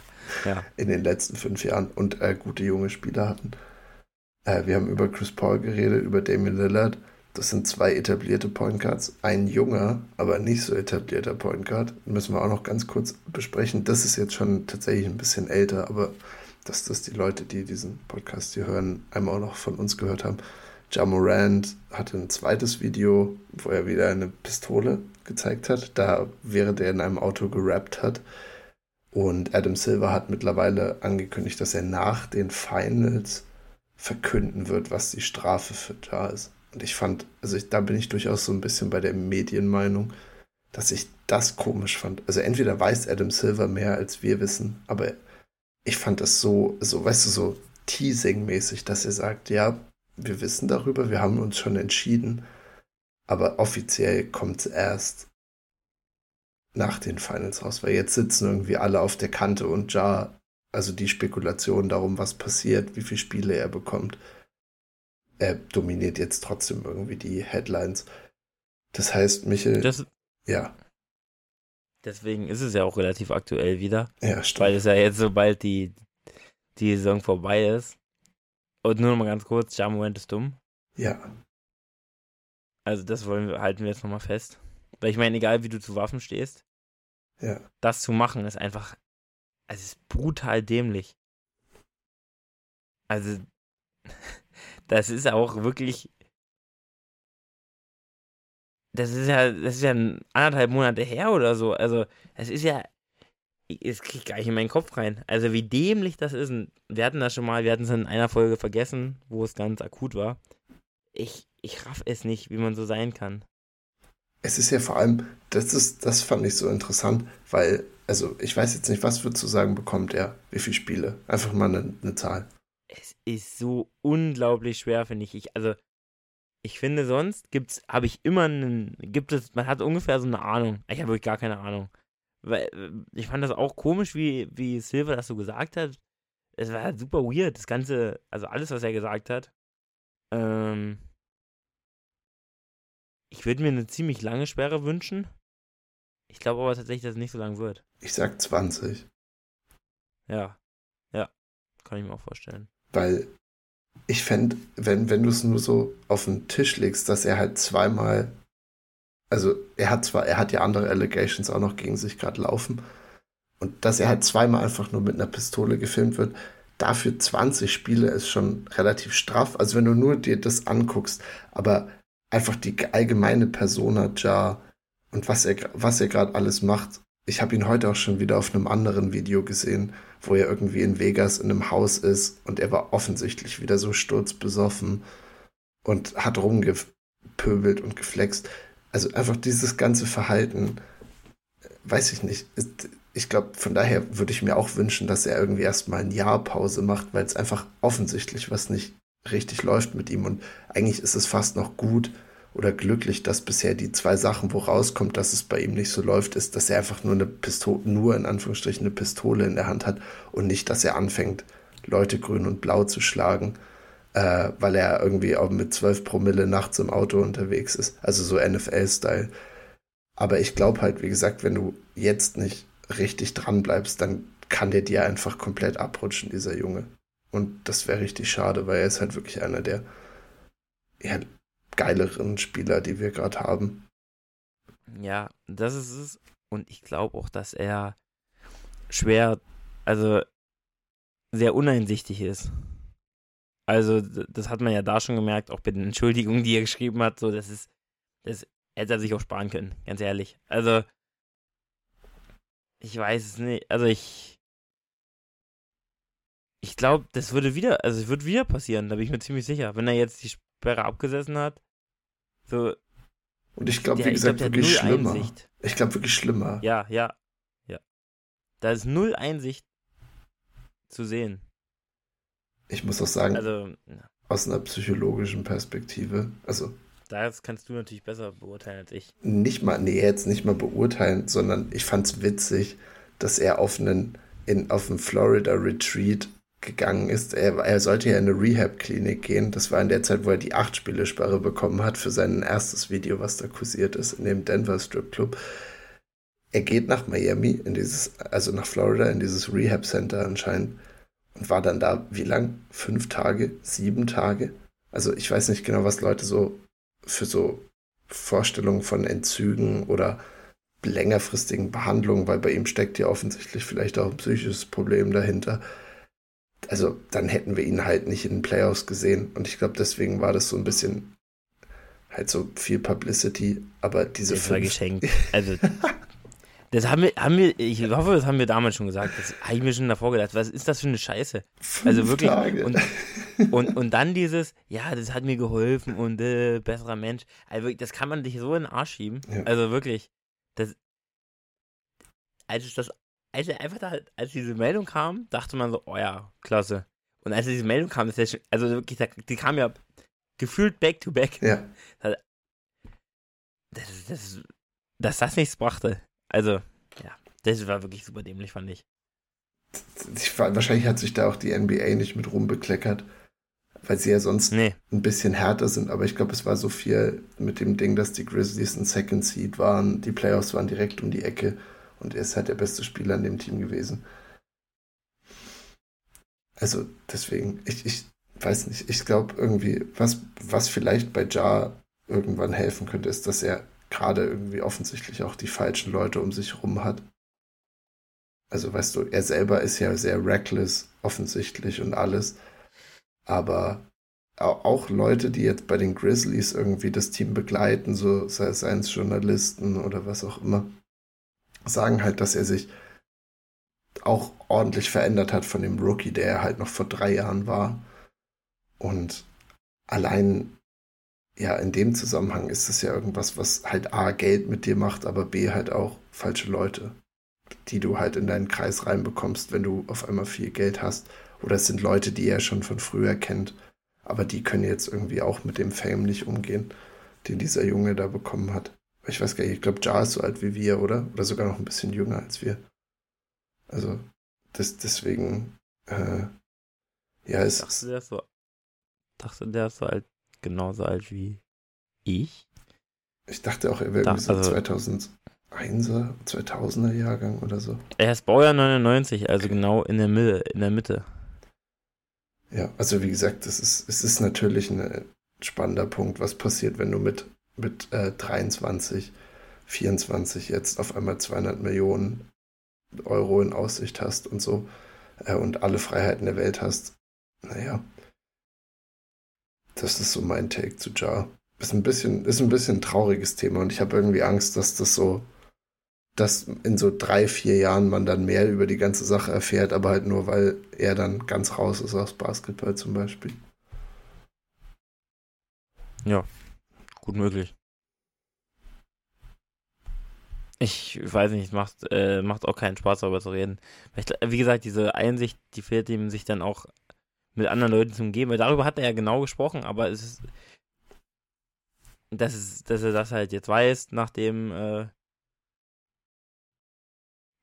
Ja. In den letzten fünf Jahren und äh, gute junge Spieler hatten. Äh, wir haben über Chris Paul geredet, über Damian Lillard. Das sind zwei etablierte Point Guards. Ein junger, aber nicht so etablierter Point Guard. Müssen wir auch noch ganz kurz besprechen. Das ist jetzt schon tatsächlich ein bisschen älter, aber dass das die Leute, die diesen Podcast hier hören, einmal auch noch von uns gehört haben. Ja Morant hatte ein zweites Video, wo er wieder eine Pistole gezeigt hat, da während er in einem Auto gerappt hat. Und Adam Silver hat mittlerweile angekündigt, dass er nach den Finals verkünden wird, was die Strafe für Ja ist. Und ich fand, also ich, da bin ich durchaus so ein bisschen bei der Medienmeinung, dass ich das komisch fand. Also entweder weiß Adam Silver mehr, als wir wissen, aber ich fand das so, so, weißt du, so teasing-mäßig, dass er sagt, ja, wir wissen darüber, wir haben uns schon entschieden, aber offiziell kommt es erst nach den Finals raus, weil jetzt sitzen irgendwie alle auf der Kante und Ja, also die Spekulation darum, was passiert, wie viele Spiele er bekommt, er dominiert jetzt trotzdem irgendwie die Headlines. Das heißt, Michel, Das, ja, deswegen ist es ja auch relativ aktuell wieder, ja, stimmt. weil es ja jetzt, sobald die, die Saison vorbei ist. Und nur noch mal ganz kurz, Jamorant ist dumm. Ja, Also das wollen wir, halten wir jetzt nochmal fest. Weil ich meine, egal wie du zu Waffen stehst, ja. das zu machen ist einfach, es ist brutal dämlich. Also, das ist auch wirklich, das ist ja, das ist ja anderthalb Monate her oder so. Also, es ist ja, es kriegt gar nicht in meinen Kopf rein. Also, wie dämlich das ist. Wir hatten das schon mal, wir hatten es in einer Folge vergessen, wo es ganz akut war. Ich, ich raff es nicht, wie man so sein kann. Es ist ja vor allem, das ist, das fand ich so interessant, weil, also ich weiß jetzt nicht, was für zu sagen bekommt er, wie viele Spiele. Einfach mal eine, eine Zahl. Es ist so unglaublich schwer, finde ich. ich. Also, ich finde, sonst gibt's, habe ich immer einen, gibt es, man hat ungefähr so eine Ahnung. Ich habe wirklich gar keine Ahnung. Weil, äh, ich fand das auch komisch, wie, wie Silver das so gesagt hat. Es war super weird, das Ganze, also alles, was er gesagt hat. Ähm, ich würde mir eine ziemlich lange Sperre wünschen. Ich glaube aber tatsächlich, dass es nicht so lang wird. Ich sag 20, Ja. Ja. Kann ich mir auch vorstellen. weil ich fände, wenn, wenn du es nur so auf den Tisch legst, dass er halt zweimal also er hat zwar, er hat ja andere Allegations auch noch gegen sich gerade laufen. Und dass er halt zweimal einfach nur mit einer Pistole gefilmt wird, dafür 20 Spiele ist schon relativ straff. Also wenn du nur dir das anguckst, aber einfach die allgemeine Persona Ja und was er, was er gerade alles macht. Ich habe ihn heute auch schon wieder auf einem anderen Video gesehen, wo er irgendwie in Vegas in einem Haus ist und er war offensichtlich wieder so sturzbesoffen und hat rumgepöbelt und geflext. Also einfach dieses ganze Verhalten, weiß ich nicht. Ich glaube, von daher würde ich mir auch wünschen, dass er irgendwie erstmal ein Jahr Pause macht, weil es einfach offensichtlich was nicht richtig läuft mit ihm. Und eigentlich ist es fast noch gut oder glücklich, dass bisher die zwei Sachen, wo rauskommt, dass es bei ihm nicht so läuft, ist, dass er einfach nur eine Pistole, nur in Anführungsstrichen eine Pistole in der Hand hat und nicht, dass er anfängt, Leute grün und blau zu schlagen äh, weil er irgendwie auch mit 12 Promille nachts im Auto unterwegs ist. Also so NFL-Style. Aber ich glaube halt, wie gesagt, wenn du jetzt nicht richtig dran bleibst, dann kann der dir einfach komplett abrutschen, dieser Junge. Und das wäre richtig schade, weil er ist halt wirklich einer der eher geileren Spieler, die wir gerade haben. Ja, das ist es. Und ich glaube auch, dass er schwer, also sehr uneinsichtig ist. Also, das hat man ja da schon gemerkt, auch bei den Entschuldigungen, die er geschrieben hat. So, das ist, das hätte er sich auch sparen können, ganz ehrlich. Also, ich weiß es nicht. Also, ich. Ich glaube, das würde wieder, also es wird wieder passieren, da bin ich mir ziemlich sicher. Wenn er jetzt die Sperre abgesessen hat, so. Und ich glaube, wie gesagt, glaub, wirklich schlimmer. Einsicht. Ich glaube, wirklich schlimmer. Ja, ja, ja. Da ist null Einsicht zu sehen ich muss auch sagen, also, aus einer psychologischen Perspektive, also. Das kannst du natürlich besser beurteilen als ich. Nicht mal, nee, jetzt nicht mal beurteilen, sondern ich fand es witzig, dass er auf einen, in, auf einen Florida Retreat gegangen ist. Er, er sollte ja in eine Rehab-Klinik gehen. Das war in der Zeit, wo er die acht Spiele-Sperre bekommen hat für sein erstes Video, was da kursiert ist, in dem Denver Strip Club. Er geht nach Miami, in dieses, also nach Florida, in dieses Rehab-Center anscheinend und war dann da, wie lang? Fünf Tage? Sieben Tage? Also ich weiß nicht genau, was Leute so für so Vorstellungen von Entzügen oder längerfristigen Behandlungen, weil bei ihm steckt ja offensichtlich vielleicht auch ein psychisches Problem dahinter. Also dann hätten wir ihn halt nicht in den Playoffs gesehen und ich glaube, deswegen war das so ein bisschen halt so viel Publicity, aber diese das war geschenkt. Also Das haben wir, haben wir, ich hoffe, das haben wir damals schon gesagt. Das habe ich mir schon davor gedacht. Was ist das für eine Scheiße? Fünf also wirklich. Tage. Und, und, und dann dieses, ja, das hat mir geholfen und äh, besserer Mensch. Also das kann man dich so in den Arsch schieben. Ja. Also wirklich. Das, als es das, als er einfach da, als diese Meldung kam, dachte man so, oh ja, klasse. Und als diese Meldung kam, ist ja schon, also wirklich, die kam ja gefühlt back to back. Ja. Das, das, das, dass das nichts brachte. Also, ja, das war wirklich super dämlich, fand ich. ich wahrscheinlich hat sich da auch die NBA nicht mit rumbekleckert, weil sie ja sonst nee. ein bisschen härter sind. Aber ich glaube, es war so viel mit dem Ding, dass die Grizzlies ein Second Seed waren. Die Playoffs waren direkt um die Ecke und er ist halt der beste Spieler in dem Team gewesen. Also deswegen, ich, ich weiß nicht, ich glaube irgendwie, was, was vielleicht bei Jar irgendwann helfen könnte, ist, dass er gerade irgendwie offensichtlich auch die falschen Leute um sich herum hat. Also weißt du, er selber ist ja sehr reckless, offensichtlich und alles. Aber auch Leute, die jetzt bei den Grizzlies irgendwie das Team begleiten, so sei es Journalisten oder was auch immer, sagen halt, dass er sich auch ordentlich verändert hat von dem Rookie, der er halt noch vor drei Jahren war. Und allein ja, in dem Zusammenhang ist es ja irgendwas, was halt A, Geld mit dir macht, aber B, halt auch falsche Leute, die du halt in deinen Kreis reinbekommst, wenn du auf einmal viel Geld hast. Oder es sind Leute, die er schon von früher kennt, aber die können jetzt irgendwie auch mit dem Fame nicht umgehen, den dieser Junge da bekommen hat. Ich weiß gar nicht, ich glaube, Ja ist so alt wie wir, oder? Oder sogar noch ein bisschen jünger als wir. Also, das, deswegen, äh, ja, ist. Der ist so, dachte, der ist so alt genauso alt wie ich. Ich dachte auch, er wäre irgendwie so also, 2001er, 2000er Jahrgang oder so. Er ist Baujahr 99, also genau in der Mitte. In der Mitte. Ja, also wie gesagt, das ist, es ist natürlich ein spannender Punkt, was passiert, wenn du mit mit äh, 23, 24 jetzt auf einmal 200 Millionen Euro in Aussicht hast und so äh, und alle Freiheiten der Welt hast, naja, das ist so mein Take zu Jar. Ist ein bisschen, ist ein bisschen ein trauriges Thema und ich habe irgendwie Angst, dass das so, dass in so drei, vier Jahren man dann mehr über die ganze Sache erfährt, aber halt nur, weil er dann ganz raus ist aus Basketball zum Beispiel. Ja, gut möglich. Ich weiß nicht, macht, äh, macht auch keinen Spaß, darüber zu reden. wie gesagt, diese Einsicht, die fehlt ihm, sich dann auch mit anderen Leuten zu umgeben. Weil darüber hat er ja genau gesprochen, aber es ist, dass, es, dass er das halt jetzt weiß, nach dem, äh,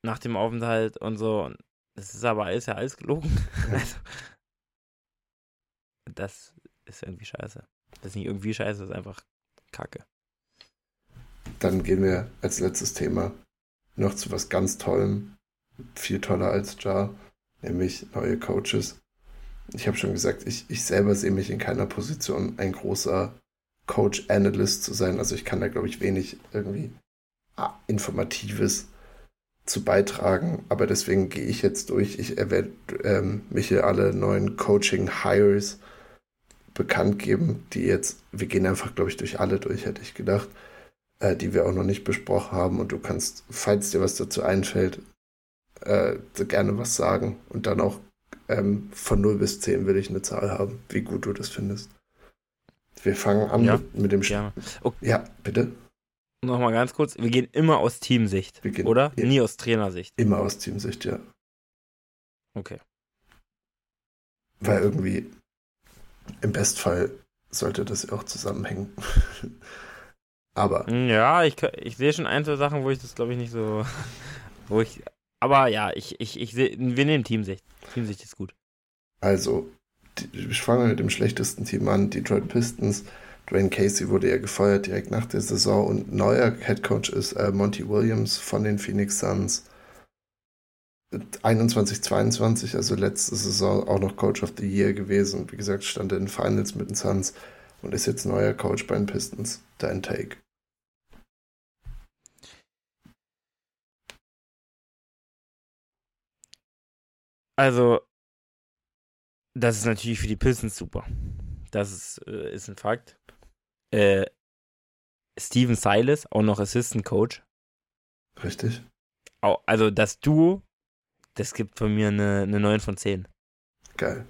nach dem Aufenthalt und so. Das ist aber alles ja alles gelogen. also, das ist irgendwie scheiße. Das ist nicht irgendwie scheiße, das ist einfach Kacke. Dann gehen wir als letztes Thema noch zu was ganz Tollem, viel toller als Jar, nämlich neue Coaches. Ich habe schon gesagt, ich, ich selber sehe mich in keiner Position, ein großer Coach-Analyst zu sein. Also ich kann da, glaube ich, wenig irgendwie ah, Informatives zu beitragen. Aber deswegen gehe ich jetzt durch. Ich werde ähm, mich hier alle neuen Coaching-Hires bekannt geben, die jetzt, wir gehen einfach, glaube ich, durch alle durch, hätte ich gedacht äh, die wir auch noch nicht besprochen haben. Und du kannst, falls dir was dazu einfällt, äh, gerne was sagen. Und dann auch ähm, von 0 bis 10 will ich eine Zahl haben, wie gut du das findest. Wir fangen an ja, mit, mit, dem ja. Okay. ja, bitte. Nochmal ganz kurz, wir gehen immer aus Teamsicht, gehen, oder? Ja. Nie aus Trainersicht. Immer aus Teamsicht, ja. Okay. Weil irgendwie im Bestfall sollte das auch zusammenhängen. Aber. Hm, ja, ich, ich sehe schon ein, zwei Sachen, wo ich das, glaube ich, nicht so. wo ich. Aber ja, ich, ich, ich sehe. Wir nehmen Teamsicht. Teamsicht ist gut. Also, ich fange mit dem schlechtesten Team an, Detroit Pistons. Dwayne Casey wurde ja gefeuert direkt nach der Saison und neuer Head Coach ist äh, Monty Williams von den Phoenix Suns. 21, 22, also letzte Saison auch noch Coach of the Year gewesen und wie gesagt stand er in den Finals mit den Suns und ist jetzt neuer Coach bei den Pistons. Dein Take. Also, das ist natürlich für die Pistons super. Das ist, äh, ist ein Fakt. Äh, Steven Silas, auch noch Assistant Coach. Richtig. Also das Duo, das gibt von mir eine, eine 9 von 10. Geil.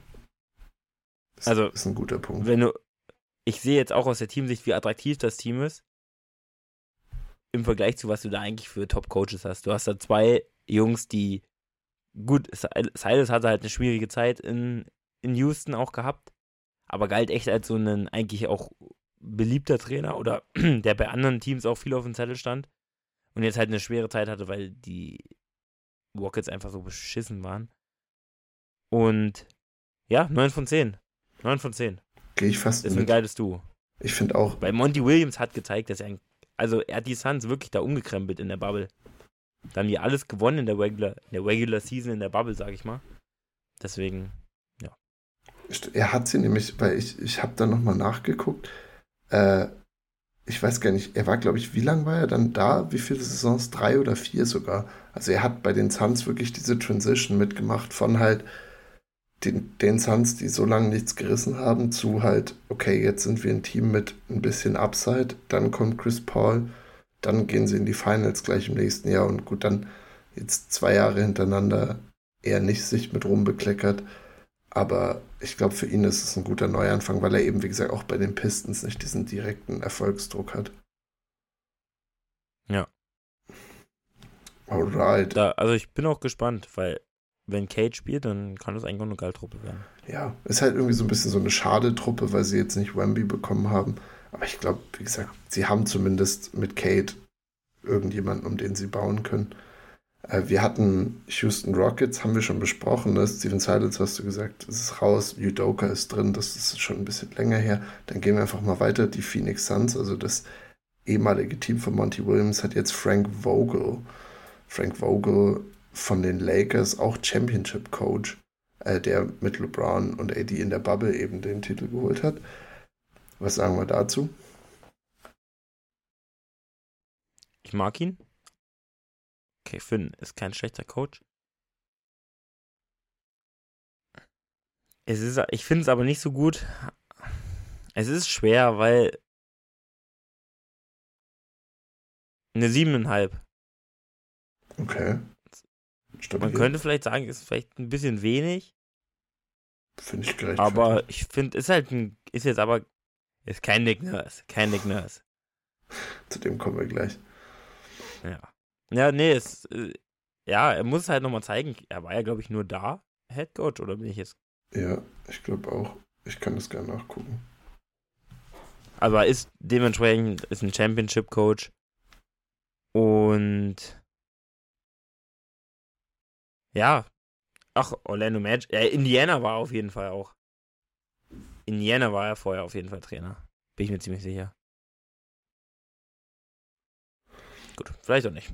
Das also, ist ein guter Punkt. Wenn du, ich sehe jetzt auch aus der Teamsicht, wie attraktiv das Team ist. Im Vergleich zu was du da eigentlich für Top-Coaches hast. Du hast da zwei Jungs, die gut, Silas hatte halt eine schwierige Zeit in, in Houston auch gehabt, aber galt echt als so ein eigentlich auch beliebter Trainer oder der bei anderen Teams auch viel auf dem Zettel stand und jetzt halt eine schwere Zeit hatte, weil die Rockets einfach so beschissen waren. Und ja, 9 von 10. 9 von 10. Gehe ich fast Das ist mit. ein geiles Duo. Ich finde auch. Weil Monty Williams hat gezeigt, dass er ein, also er hat die Suns wirklich da umgekrempelt in der Bubble. Da haben die alles gewonnen in der Regular, in der Regular Season, in der Bubble, sag ich mal. Deswegen, ja. Er hat sie nämlich, weil ich, ich habe da nochmal nachgeguckt. Äh, ich weiß gar nicht, er war, glaube ich, wie lange war er dann da? Wie viele Saisons? Drei oder vier sogar. Also er hat bei den Suns wirklich diese Transition mitgemacht von halt den, den Suns, die so lange nichts gerissen haben, zu halt, okay, jetzt sind wir ein Team mit ein bisschen Upside, dann kommt Chris Paul dann gehen sie in die Finals gleich im nächsten Jahr und gut, dann jetzt zwei Jahre hintereinander eher nicht sich mit rumbekleckert. Aber ich glaube, für ihn ist es ein guter Neuanfang, weil er eben, wie gesagt, auch bei den Pistons nicht diesen direkten Erfolgsdruck hat. Ja. Alright. Da, also ich bin auch gespannt, weil wenn Kate spielt, dann kann das eigentlich auch eine geile Truppe werden. Ja, ist halt irgendwie so ein bisschen so eine schade Truppe, weil sie jetzt nicht Wemby bekommen haben. Aber ich glaube, wie gesagt, sie haben zumindest mit Kate irgendjemanden, um den sie bauen können. Äh, wir hatten Houston Rockets, haben wir schon besprochen. Ne? Steven Silas hast du gesagt, es ist raus. Udoka ist drin, das ist schon ein bisschen länger her. Dann gehen wir einfach mal weiter. Die Phoenix Suns, also das ehemalige Team von Monty Williams, hat jetzt Frank Vogel. Frank Vogel von den Lakers, auch Championship Coach, äh, der mit LeBron und AD in der Bubble eben den Titel geholt hat. Was sagen wir dazu? Ich mag ihn. Okay, Finn ist kein schlechter Coach. Es ist, ich finde es aber nicht so gut. Es ist schwer, weil eine siebeneinhalb. Okay. Stabil. Man könnte vielleicht sagen, ist vielleicht ein bisschen wenig. Finde ich gleich. Aber ich finde, ist halt ein, ist jetzt aber, ist kein Nick Nurse, kein Nick Nurse. Zu dem kommen wir gleich. Ja. Ja, nee, es, äh, ja, er muss halt nochmal zeigen, er war ja, glaube ich, nur da, Head Coach, oder bin ich jetzt ja, ich glaube auch. Ich kann das gerne nachgucken. Aber ist dementsprechend ist ein Championship Coach und ja, ach Orlando Magic, ja, Indiana war auf jeden Fall auch. Indiana war er vorher auf jeden Fall Trainer, bin ich mir ziemlich sicher. Gut, vielleicht auch nicht.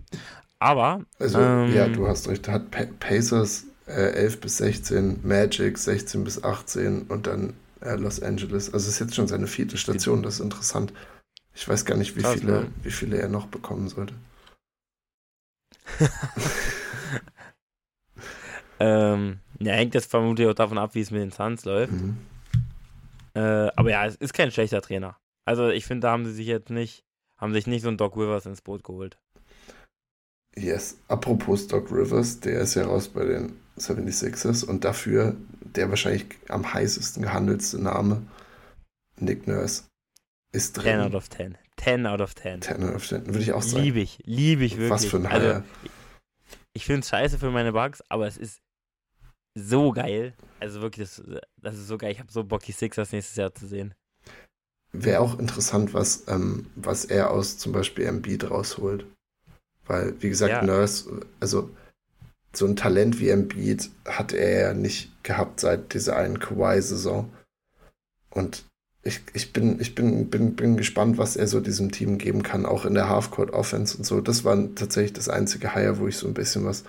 Aber also ähm, ja, du hast recht. Hat Pacers äh, 11 bis 16, Magic 16 bis 18 und dann äh, Los Angeles. Also ist jetzt schon seine vierte Station, das ist interessant. Ich weiß gar nicht, wie, Krass, viele, ne? wie viele er noch bekommen sollte. ähm, ja, hängt jetzt vermutlich auch davon ab, wie es mit den Suns läuft. Mhm. Äh, aber ja, es ist kein schlechter Trainer. Also ich finde, da haben sie sich jetzt nicht, haben sich nicht so einen Doc Rivers ins Boot geholt. Yes, apropos Doc Rivers, der ist ja raus bei den 76ers und dafür der wahrscheinlich am heißesten gehandelste Name, Nick Nurse, ist drin. 10 out of 10. 10 out of 10. 10 out of 10, würde ich auch sagen. Liebe ich, liebe ich wirklich. Was für ein Hire. Also, ich finde es scheiße für meine Bugs, aber es ist so geil. Also wirklich, das, das ist so geil. Ich habe so Bock, die Sixers nächstes Jahr zu sehen. Wäre auch interessant, was, ähm, was er aus zum Beispiel Embiid rausholt. Weil, wie gesagt, ja. Nurse, also so ein Talent wie Embiid hat er ja nicht gehabt seit dieser einen Kawhi-Saison. Und ich, ich, bin, ich bin, bin, bin gespannt, was er so diesem Team geben kann, auch in der Halfcourt-Offense und so. Das war tatsächlich das einzige Hire, wo ich so ein bisschen was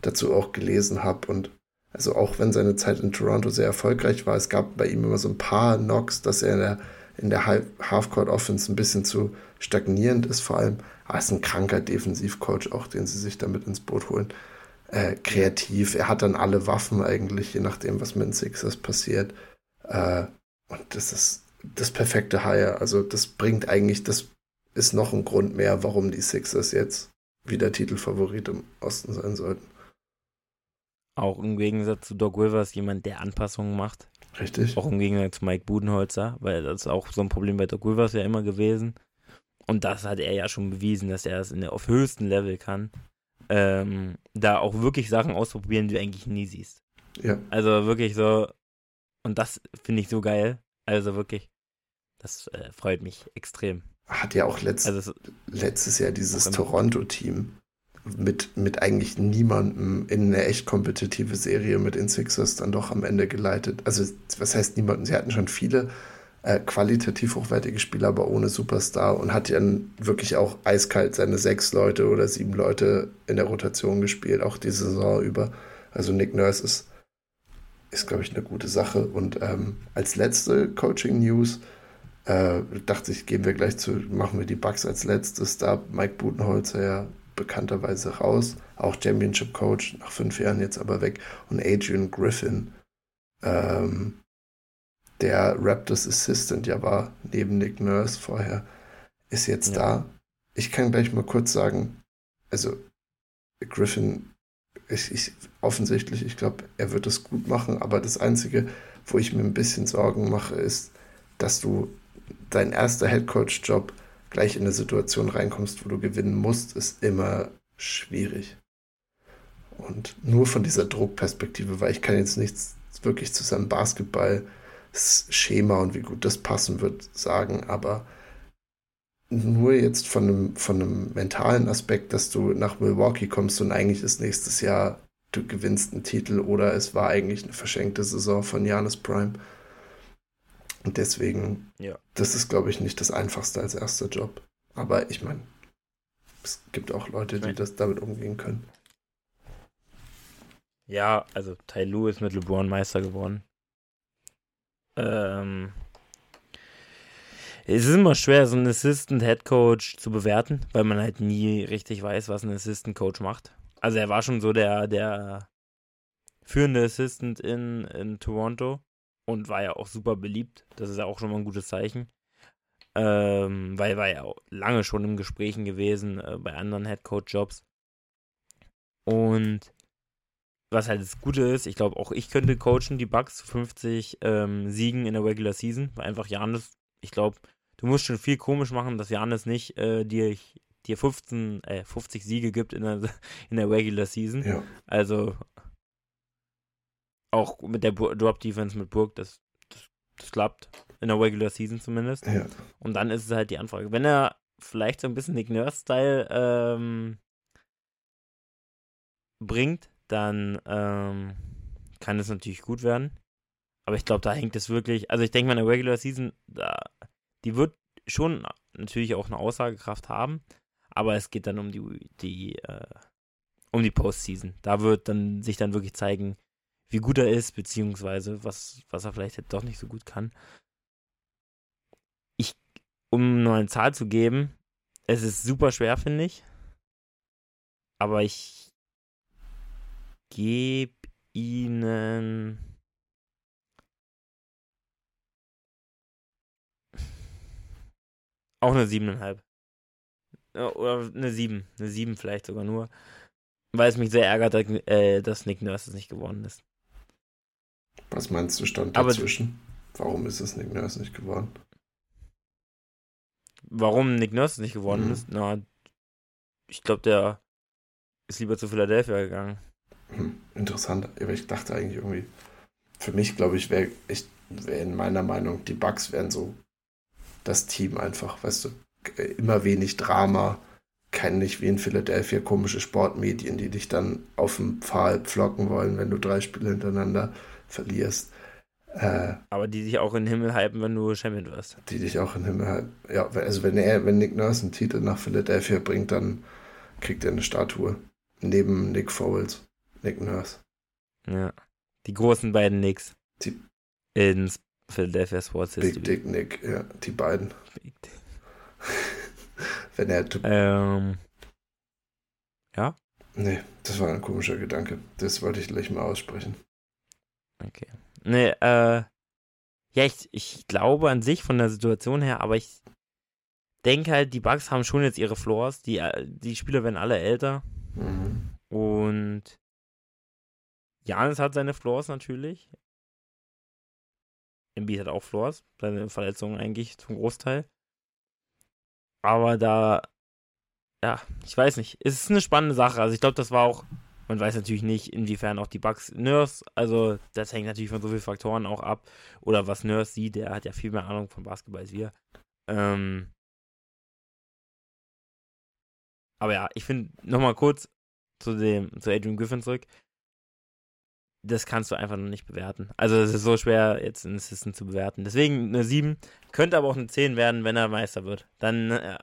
dazu auch gelesen habe. Und also auch wenn seine Zeit in Toronto sehr erfolgreich war, es gab bei ihm immer so ein paar Knocks, dass er in der, in der Halfcourt-Offense ein bisschen zu stagnierend ist, vor allem. Aber er ist ein kranker Defensivcoach auch, den sie sich damit ins Boot holen äh, kreativ. Er hat dann alle Waffen eigentlich, je nachdem, was mit den Sixers passiert. Äh, und das ist das perfekte Hire. Also das bringt eigentlich, das ist noch ein Grund mehr, warum die Sixers jetzt wieder Titelfavorit im Osten sein sollten. Auch im Gegensatz zu Doc Rivers jemand, der Anpassungen macht. Richtig. Auch im Gegensatz zu Mike Budenholzer, weil das ist auch so ein Problem bei Doc Rivers ja immer gewesen. Und das hat er ja schon bewiesen, dass er es in der, auf höchstem Level kann ähm, da auch wirklich Sachen ausprobieren, die du eigentlich nie siehst. Ja. Also wirklich so, und das finde ich so geil. Also wirklich, das äh, freut mich extrem. Hat ja auch letzt, also, letztes Jahr dieses Toronto-Team mit, mit eigentlich niemandem in eine echt kompetitive Serie mit den Sixers dann doch am Ende geleitet. Also, was heißt niemanden? Sie hatten schon viele äh, qualitativ hochwertige Spieler, aber ohne Superstar und hat dann wirklich auch eiskalt seine sechs Leute oder sieben Leute in der Rotation gespielt, auch die Saison über. Also Nick Nurse ist, ist glaube ich, eine gute Sache. Und ähm, als letzte Coaching-News äh, dachte ich, gehen wir gleich zu, machen wir die Bugs als letztes. Da Mike Budenholzer ja bekannterweise raus, auch Championship Coach, nach fünf Jahren jetzt aber weg. Und Adrian Griffin, ähm, der Raptors Assistant ja war, neben Nick Nurse vorher, ist jetzt ja. da. Ich kann gleich mal kurz sagen, also Griffin, ich, ich offensichtlich, ich glaube, er wird es gut machen, aber das Einzige, wo ich mir ein bisschen Sorgen mache, ist, dass du dein erster Headcoach-Job gleich in eine Situation reinkommst, wo du gewinnen musst, ist immer schwierig. Und nur von dieser Druckperspektive, weil ich kann jetzt nichts wirklich zu seinem Basketball Schema und wie gut das passen wird sagen, aber nur jetzt von einem, von einem mentalen Aspekt, dass du nach Milwaukee kommst und eigentlich ist nächstes Jahr, du gewinnst einen Titel oder es war eigentlich eine verschenkte Saison von Janis Prime. Und deswegen, ja. das ist, glaube ich, nicht das Einfachste als erster Job. Aber ich meine, es gibt auch Leute, die das damit umgehen können. Ja, also Ty Lue ist mit LeBron Meister geworden. Ähm, Es ist immer schwer, so einen Assistant Head Coach zu bewerten, weil man halt nie richtig weiß, was ein Assistant Coach macht. Also er war schon so der, der führende Assistant in, in Toronto und war ja auch super beliebt. Das ist ja auch schon mal ein gutes Zeichen. Ähm, weil war ja auch lange schon im Gesprächen gewesen äh, bei anderen Head Coach Jobs. Und was halt das Gute ist, ich glaube auch ich könnte coachen die Bucks zu 50 ähm, Siegen in der Regular Season, weil einfach Janis, ich glaube, du musst schon viel komisch machen, dass Janis nicht äh, dir, dir 15, äh, 50 Siege gibt in der, in der Regular Season. Ja. Also auch mit der Drop-Defense mit Burg, das, das, das, klappt. In der Regular Season zumindest. Ja. Und dann ist es halt die Anfrage. Wenn er vielleicht so ein bisschen Nick Nurse-Style ähm, bringt, dann ähm, kann es natürlich gut werden. Aber ich glaube, da hängt es wirklich. Also ich denke mal, in der Regular Season, da, die wird schon natürlich auch eine Aussagekraft haben, aber es geht dann um die, die äh, um die Postseason. Da wird dann sich dann wirklich zeigen, wie gut er ist, beziehungsweise was, was er vielleicht doch nicht so gut kann. Ich, um nur eine Zahl zu geben, es ist super schwer, finde ich. Aber ich gebe ihnen auch eine siebeneinhalb. Oder eine sieben. Eine sieben vielleicht sogar nur. Weil es mich sehr ärgert, äh, dass Nick Nurse nicht geworden ist. Was meinst du stand Aber dazwischen? Warum ist es Nick Nurse nicht geworden? Warum Nick Nurse nicht geworden mhm. ist? Na, ich glaube, der ist lieber zu Philadelphia gegangen. Hm, interessant, aber ich dachte eigentlich irgendwie, für mich glaube ich, wäre wär in meiner Meinung, die Bugs wären so das Team einfach, weißt du, immer wenig Drama, kein nicht wie in Philadelphia komische Sportmedien, die dich dann auf dem Pfahl pflocken wollen, wenn du drei Spiele hintereinander verlierst. Äh, Aber die dich auch in den Himmel hypen, wenn du Champion wirst. Die dich auch in den Himmel hypen. Ja, also wenn er, wenn Nick Nurse einen Titel nach Philadelphia bringt, dann kriegt er eine Statue. Neben Nick Foles. Nick Nurse. Ja. Die großen beiden Nicks. Die in Philadelphia Sports Big History. Dick Nick, ja, die beiden. Big Dick. wenn er. Ähm. Ja? Nee, das war ein komischer Gedanke. Das wollte ich gleich mal aussprechen. Okay. Nee, äh, ja, ich, ich glaube an sich von der Situation her, aber ich denke halt, die Bugs haben schon jetzt ihre Floors. Die, äh, die Spieler werden alle älter. Mhm. Und Janis hat seine Floors natürlich. Embiid hat auch Floors. Seine Verletzungen eigentlich zum Großteil. Aber da, ja, ich weiß nicht. Es ist eine spannende Sache. Also ich glaube, das war auch man weiß natürlich nicht, inwiefern auch die Bugs Nurse, also das hängt natürlich von so vielen Faktoren auch ab. Oder was Nurse sieht, der hat ja viel mehr Ahnung von Basketball als wir. Ähm, aber ja, ich finde, nochmal kurz zu dem, zu Adrian Griffin zurück. Das kannst du einfach noch nicht bewerten. Also es ist so schwer, jetzt einen Assistant zu bewerten. Deswegen eine 7, könnte aber auch eine 10 werden, wenn er Meister wird. Dann äh,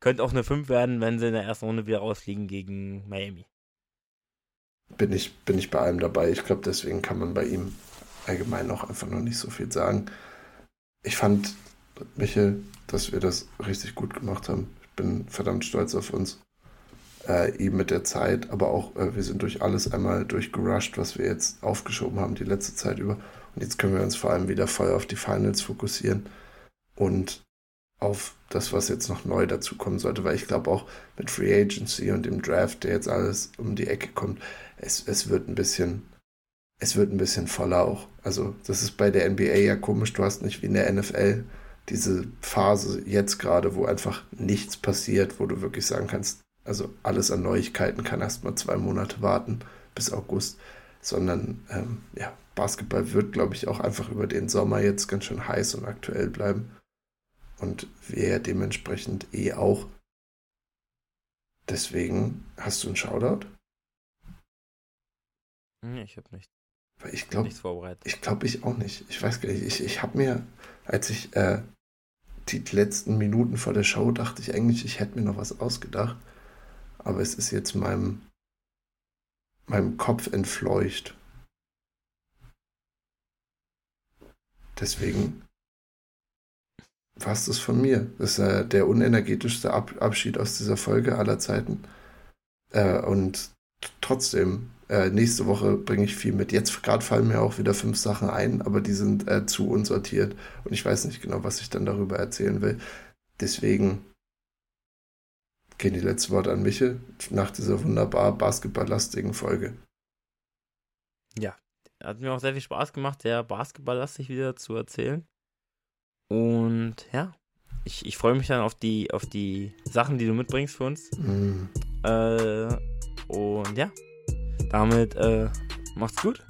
könnte auch eine 5 werden, wenn sie in der ersten Runde wieder rausfliegen gegen Miami bin ich, bin ich bei allem dabei. Ich glaube, deswegen kann man bei ihm allgemein auch einfach noch nicht so viel sagen. Ich fand, Michael, dass wir das richtig gut gemacht haben. Ich bin verdammt stolz auf uns. Äh, eben mit der Zeit, aber auch äh, wir sind durch alles einmal durchgerusht, was wir jetzt aufgeschoben haben die letzte Zeit über. Und jetzt können wir uns vor allem wieder voll auf die Finals fokussieren und auf das, was jetzt noch neu dazu kommen sollte, weil ich glaube auch mit Free Agency und dem Draft, der jetzt alles um die Ecke kommt, es, es wird ein bisschen, es wird ein bisschen voller auch. Also, das ist bei der NBA ja komisch. Du hast nicht wie in der NFL diese Phase jetzt gerade, wo einfach nichts passiert, wo du wirklich sagen kannst, also alles an Neuigkeiten kann erst mal zwei Monate warten bis August, sondern ähm, ja, Basketball wird, glaube ich, auch einfach über den Sommer jetzt ganz schön heiß und aktuell bleiben. Und wir dementsprechend eh auch. Deswegen hast du einen Shoutout? Nee, ich habe nicht. Weil ich glaube, ich glaube ich auch nicht. Ich weiß gar nicht. Ich, ich habe mir, als ich äh, die letzten Minuten vor der Show dachte ich eigentlich, ich hätte mir noch was ausgedacht. Aber es ist jetzt meinem, meinem Kopf entfleucht. Deswegen war es von mir. Das ist äh, der unenergetischste Ab Abschied aus dieser Folge aller Zeiten. Äh, und trotzdem, äh, nächste Woche bringe ich viel mit. Jetzt gerade fallen mir auch wieder fünf Sachen ein, aber die sind äh, zu unsortiert und ich weiß nicht genau, was ich dann darüber erzählen will. Deswegen gehen die letzten Worte an Michel nach dieser wunderbar basketballlastigen Folge. Ja, hat mir auch sehr viel Spaß gemacht, sehr basketballlastig wieder zu erzählen. Und ja, ich, ich freue mich dann auf die, auf die Sachen, die du mitbringst für uns. Mm. Äh, und ja, damit äh, macht's gut.